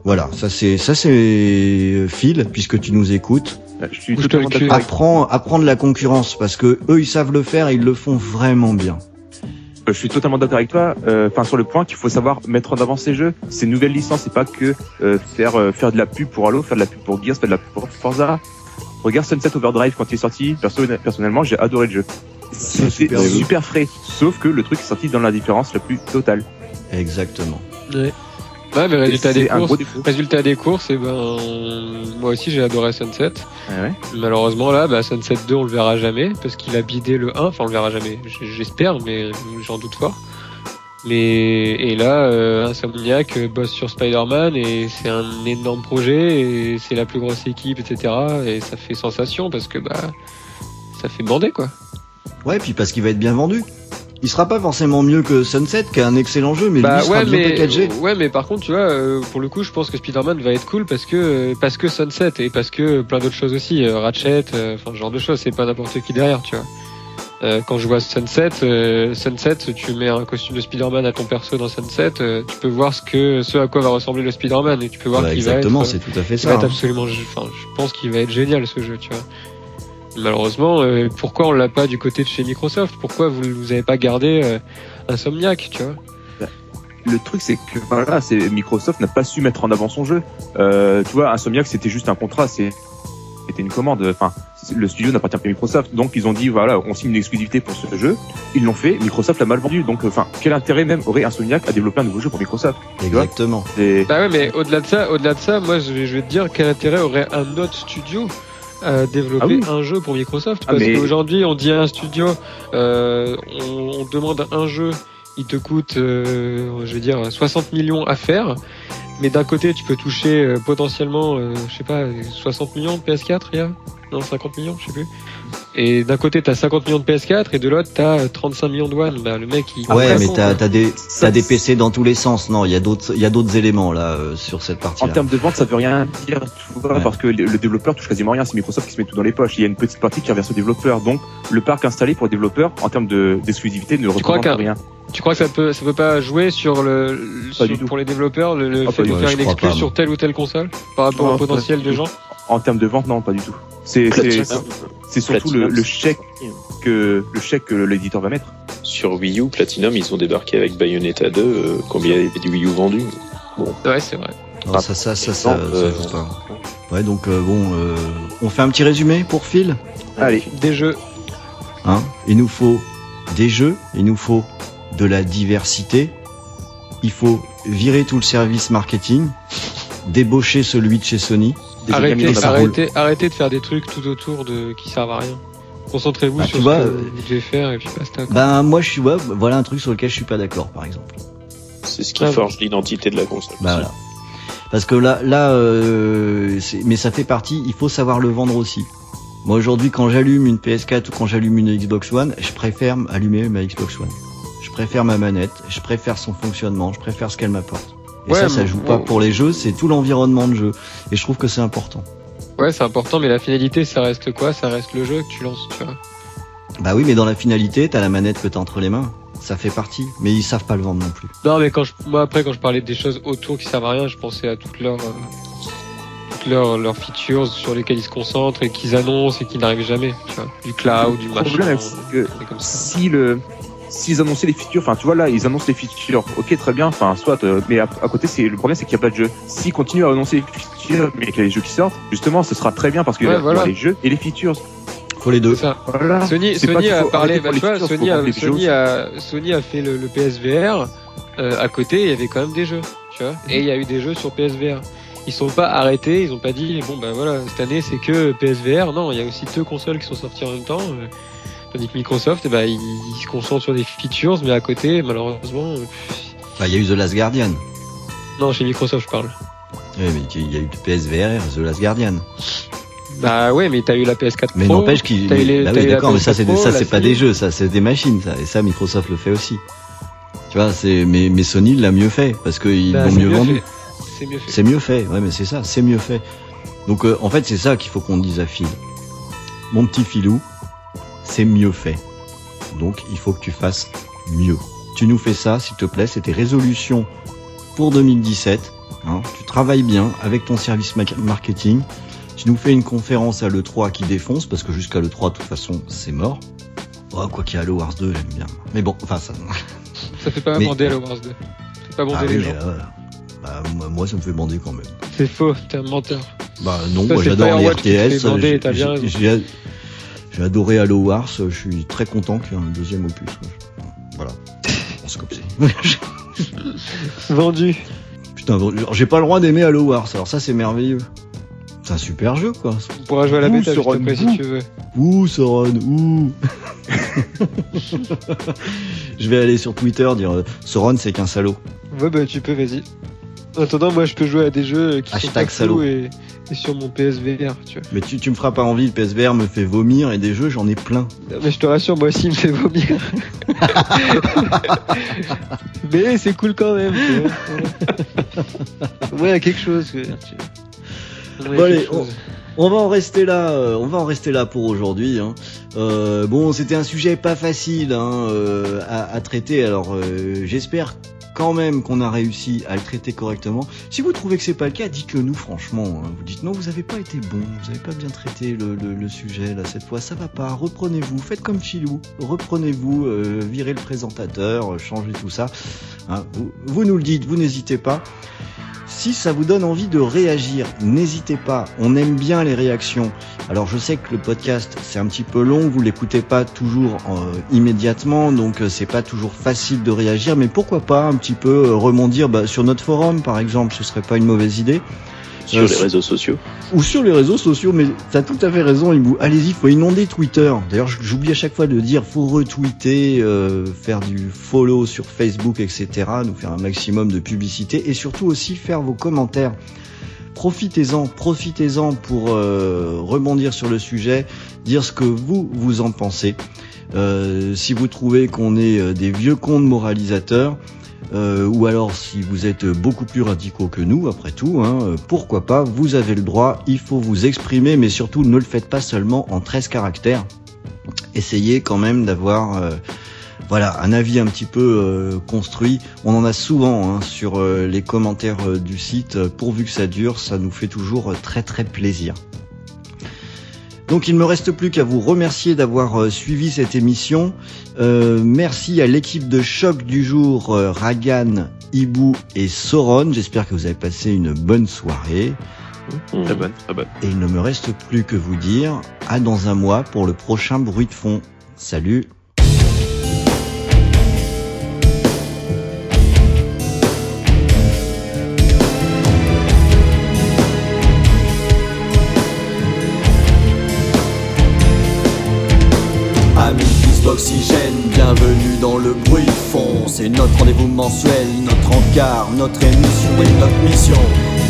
Voilà, ça c'est ça c'est Phil, puisque tu nous écoutes. Je suis d'accord avec- Apprends, apprendre la concurrence parce que eux ils savent le faire et ils le font vraiment bien. Euh, Je suis totalement d'accord avec toi. euh, Enfin, sur le point qu'il faut savoir mettre en avant ces jeux. Ces nouvelles licences, c'est pas que euh, faire euh, faire de la pub pour Halo, faire de la pub pour Gears, faire de la pub pour Forza. Regarde Sunset Overdrive quand il est sorti. Perso, personnellement, j'ai adoré le jeu. C'était super super, jeu. frais. Sauf que le truc est sorti dans l'indifférence la plus totale. Exactement. Ouais. Ouais, mais résultat des courses. gros. Résultat des courses, et ben moi aussi j'ai adoré Sunset. Ouais, ouais. Malheureusement là, bah, Sunset 2 on le verra jamais parce qu'il a bidé le 1. Enfin on le verra jamais, j'espère, mais j'en doute fort. Mais et là, euh, Insomniac euh, bosse sur Spider-Man et c'est un énorme projet et c'est la plus grosse équipe, etc. Et ça fait sensation parce que bah ça fait bander quoi. Ouais, puis parce qu'il va être bien vendu. Il sera pas forcément mieux que Sunset, qui est un excellent jeu, mais bah lui sera ouais, bien mais packagé. ouais, mais par contre, tu vois, euh, pour le coup, je pense que Spider-Man va être cool parce que euh, parce que Sunset et parce que plein d'autres choses aussi, euh, Ratchet, euh, enfin ce genre de choses. C'est pas n'importe qui derrière, tu vois. Quand je vois Sunset, Sunset, tu mets un costume de Spider-Man à ton perso dans Sunset, tu peux voir ce que ce à quoi va ressembler le Spider-Man et tu peux voir Ouais, qu'il va être. exactement, c'est tout à fait ça. hein. absolument, je pense qu'il va être génial ce jeu, tu vois. Malheureusement, euh, pourquoi on l'a pas du côté de chez Microsoft? Pourquoi vous vous avez pas gardé euh, Insomniac, tu vois? Le truc, c'est que voilà, c'est Microsoft n'a pas su mettre en avant son jeu. Euh, tu vois, Insomniac, c'était juste un contrat, c'est c'était une commande. Enfin, le studio n'appartient pas à Microsoft, donc ils ont dit voilà, on signe une exclusivité pour ce jeu. Ils l'ont fait. Microsoft l'a mal vendu, donc enfin, quel intérêt même aurait Insomniac à développer un nouveau jeu pour Microsoft Exactement. Bah ouais, mais au-delà de ça, au-delà de ça, moi je vais, je vais te dire quel intérêt aurait un autre studio à développer Ah oui. un jeu pour Microsoft Ah, parce mais- qu'aujourd'hui on dit à un studio, euh, on, on demande un jeu, il te coûte, euh, je vais dire 60 millions à faire. Mais d'un côté, tu peux toucher euh, potentiellement, je sais pas, 60 millions de PS4, il y a? Non, 50 millions, je sais plus. Et d'un côté, t'as 50 millions de PS4 et de l'autre, t'as 35 millions de One. Bah, le mec, il. ouais, Après, mais t'as t'as des t'as des PC dans tous les sens. Non, il y a d'autres il y a d'autres éléments là euh, sur cette En partie-là. termes de vente, ça veut rien dire, tu vois, Ouais. parce que le, le développeur touche quasiment rien. C'est Microsoft qui se met tout dans les poches. Il y a une petite partie qui reverse au développeur. Donc, le parc installé pour les développeurs, en termes de- d'exclusivité, ne représente rien. Tu crois que ça peut, ça peut pas jouer sur le, sur- pour les développeurs le, le Ah, fait de faire une pas, sur telle ou telle console par rapport Non, au potentiel pas de du gens? En termes de vente, non, pas du tout. C'est c'est- Platinum, c'est surtout le, Platinum, le chèque hein. que le chèque que l'éditeur va mettre. Sur Wii U, Platinum, ils ont débarqué avec Bayonetta 2. euh, combien il y avait du Wii U vendu Ouais, c'est vrai. Non, ça ça ça ça, ça euh, pas. Ouais, donc euh, bon, euh, on fait un petit résumé pour Phil? Allez, Des jeux. Hein? Il nous faut des jeux, il nous faut de la diversité. Il faut virer tout le service marketing, débaucher celui de chez Sony. Arrêtez, arrêtez, arrêtez de faire des trucs tout autour de qui servent à rien. Concentrez-vous Bah, sur ce vois, que vous devez faire et puis basta. Ben moi je suis ouais, voilà un truc sur lequel je suis pas d'accord par exemple. C'est ce qui Ah, forge l'identité de la console. Bah voilà. Parce que là, là, euh, mais ça fait partie. Il faut savoir le vendre aussi. Moi aujourd'hui, quand j'allume une PS4 ou quand j'allume une Xbox One, je préfère allumer ma Xbox One. Je préfère ma manette, je préfère son fonctionnement, je préfère ce qu'elle m'apporte. Et Ouais, ça, ça joue pas pour les jeux, c'est tout l'environnement de jeu. Et je trouve que c'est important. Ouais, c'est important, mais la finalité, ça reste quoi? Ça reste le jeu que tu lances, tu vois. Bah oui, mais dans la finalité, t'as la manette que t'as entre les mains. Ça fait partie. Mais ils savent pas le vendre non plus. Non, mais quand je, moi après, quand je parlais des choses autour qui servent à rien, je pensais à toutes leurs, euh, toutes leurs, leurs features sur lesquelles ils se concentrent et qu'ils annoncent et qui n'arrivent jamais, tu vois. Du cloud, du Le machin. problème, c'est que c'est comme ça. si le s'ils annonçaient les features, enfin tu vois là, ils annoncent les features, ok très bien, enfin soit, euh, mais à, à côté c'est le problème c'est qu'il n'y a pas de jeu. S'ils continuent à annoncer les features, mais qu'il y a les jeux qui sortent, justement ce sera très bien parce qu'il y a les jeux et les features. Faut les deux. Ça. Voilà. Sony, a parlé, bah, features, Sony a, Sony choses. a, Sony a fait le, le PSVR. euh, à côté, il y avait quand même des jeux, tu vois. Et il y a eu des jeux sur PSVR. Ils sont pas arrêtés, ils ont pas dit bon ben voilà cette année c'est que PSVR. Non, il y a aussi deux consoles qui sont sorties en même temps. euh, Tandis que Microsoft, eh ben, ils, ils se concentrent sur des features, mais à côté, malheureusement, euh, Bah, il y a eu The Last Guardian. non, chez Microsoft, je parle. Oui, mais il y a eu le PSVR, The Last Guardian. Bah ouais, mais t'as eu la PS4 Mais Pro. n'empêche qu'il. t'as eu les- Bah oui, d'accord, mais ça, c'est des- PS4 ça, c'est pas des jeux, ça, c'est des machines, ça. Et ça, Microsoft le fait aussi. Tu vois, c'est, mais, mais Sony l'a mieux fait, parce qu'ils Bah, l'ont c'est mieux vendu. C'est mieux fait. C'est mieux fait, ouais, mais c'est ça, c'est mieux fait. Donc, euh, en fait, c'est ça qu'il faut qu'on dise à Phil. Mon petit filou, c'est mieux fait. Donc, il faut que tu fasses mieux. Tu nous fais ça, s'il te plaît, c'est tes résolutions pour 2017. hein. Tu travailles bien avec ton service ma- marketing. Tu nous fais une conférence à l'E3 qui défonce, parce que jusqu'à l'E3, de toute façon, c'est mort. Oh, quoi qu'il y a Halo Wars 2, j'aime bien. Mais bon, enfin, ça. Ça fait pas Mais- bander Halo Wars 2. Ça fait pas bander Ah les gens. euh, bah, moi, ça me fait bander quand même. C'est faux, t'es un menteur. Bah non, moi j'adore les RTS. bander, j'ai- t'as bien j'ai- adoré Halo Wars, je suis très content qu'il y ait un deuxième opus. Voilà. On se Vendu. Putain, j'ai pas le droit d'aimer Halo Wars, alors ça c'est merveilleux. C'est un super jeu quoi. On pourra jouer à la bêta après si tu veux. Ouh, Sauron, ouh. je vais aller sur Twitter dire Sauron c'est qu'un salaud. Ouais, bah tu peux, vas-y. En attendant, moi je peux jouer à des jeux qui sont pas et, et sur mon PSVR, tu vois. Mais tu, tu me feras pas envie, le PSVR me fait vomir et des jeux j'en ai plein. Mais je te rassure, moi aussi il me fait vomir. Mais c'est cool quand même, tu vois. Ouais, il y a quelque chose. que- tu- Bon, allez, chose. On va en rester là, euh, on va en rester là pour aujourd'hui. Hein. Euh, bon, c'était un sujet pas facile hein, euh, à, à traiter. Alors, j'espère quand même qu'on a réussi à le traiter correctement. Si vous trouvez que c'est pas le cas, dites-le nous franchement. hein. Vous dites non, vous avez pas été bon, vous avez pas bien traité le, sujet là cette fois. Ça va pas. Reprenez-vous, faites comme Chilou. Reprenez-vous, euh, virez le présentateur, euh, changez tout ça. Hein, vous nous le dites, vous n'hésitez pas. Si ça vous donne envie de réagir, n'hésitez pas. On aime bien les réactions. Alors je sais que le podcast c'est un petit peu long, vous l'écoutez pas toujours euh, immédiatement, donc euh, c'est pas toujours facile de réagir. Mais pourquoi pas un petit peu euh, rebondir bah, sur notre forum par exemple, ce serait pas une mauvaise idée. Sur Euh, les réseaux sociaux. Ou sur les réseaux sociaux, mais t'as tout à fait raison, Ibou. Allez-y, faut inonder Twitter. D'ailleurs, j'oublie à chaque fois de dire, faut retweeter, euh, faire du follow sur Facebook, etc. Nous faire un maximum de publicité et surtout aussi faire vos commentaires. Profitez-en, profitez-en pour euh, rebondir sur le sujet, dire ce que vous vous en pensez. Euh, si vous trouvez qu'on est des vieux cons de moralisateurs, euh, ou alors si vous êtes beaucoup plus radicaux que nous, après tout, hein, euh, pourquoi pas, vous avez le droit, il faut vous exprimer, mais surtout ne le faites pas seulement en 13 caractères. Essayez quand même d'avoir euh, voilà, un avis un petit peu construit. On en a souvent hein, sur les commentaires du site, pourvu que ça dure, ça nous fait toujours très très plaisir. Donc il me reste plus qu'à vous remercier d'avoir euh, suivi cette émission. Euh, merci à l'équipe de choc du jour, euh, Ragan, Ibu et Sauron. J'espère que vous avez passé une bonne soirée. Très bonne, très bonne. Et il ne me reste plus que vous dire à dans un mois pour le prochain bruit de fond. Salut bienvenue dans le bruit fond. C'est notre rendez-vous mensuel, notre encart, notre émission et notre mission.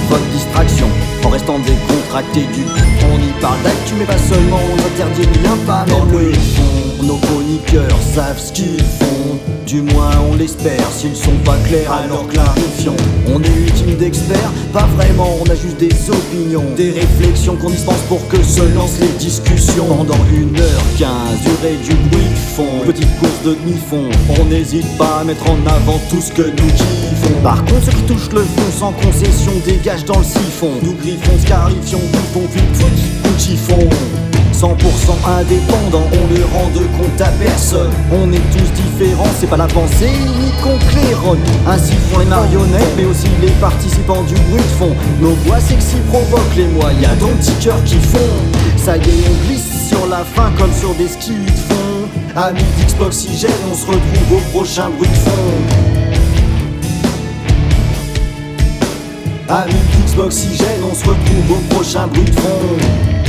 Votre distraction, en restant décontracté du On y parle d'actu, mais pas seulement, on interdit rien pas. Dans le fond, nos chroniqueurs savent ce qu'ils font. Du moins on l'espère, s'ils sont pas clairs alors clarifions On est ultime d'experts, pas vraiment, on a juste des opinions Des réflexions qu'on dispense pour que se lancent les discussions. Pendant 1h15, durée du bruit de fond Petite course de demi-fond, on n'hésite pas à mettre en avant tout ce que nous kiffons Par contre ceux qui touchent le fond sans concession dégagent dans le siphon. Nous griffons, scarifions, bouffons, puis chiffon 100% indépendant, on ne rend de compte à personne. On est tous différents, c'est pas la pensée ni qu'on claironne. Ainsi font les marionnettes, mais aussi les participants du bruit de fond. Nos voix sexy provoquent les mois, y'a donc petits cœurs qui font. Ça y est, on glisse sur la fin comme sur des skis de fond. Amis d'Xboxygène, on se retrouve au prochain bruit de fond. Amis d'Xboxygène, on se retrouve au prochain bruit de fond.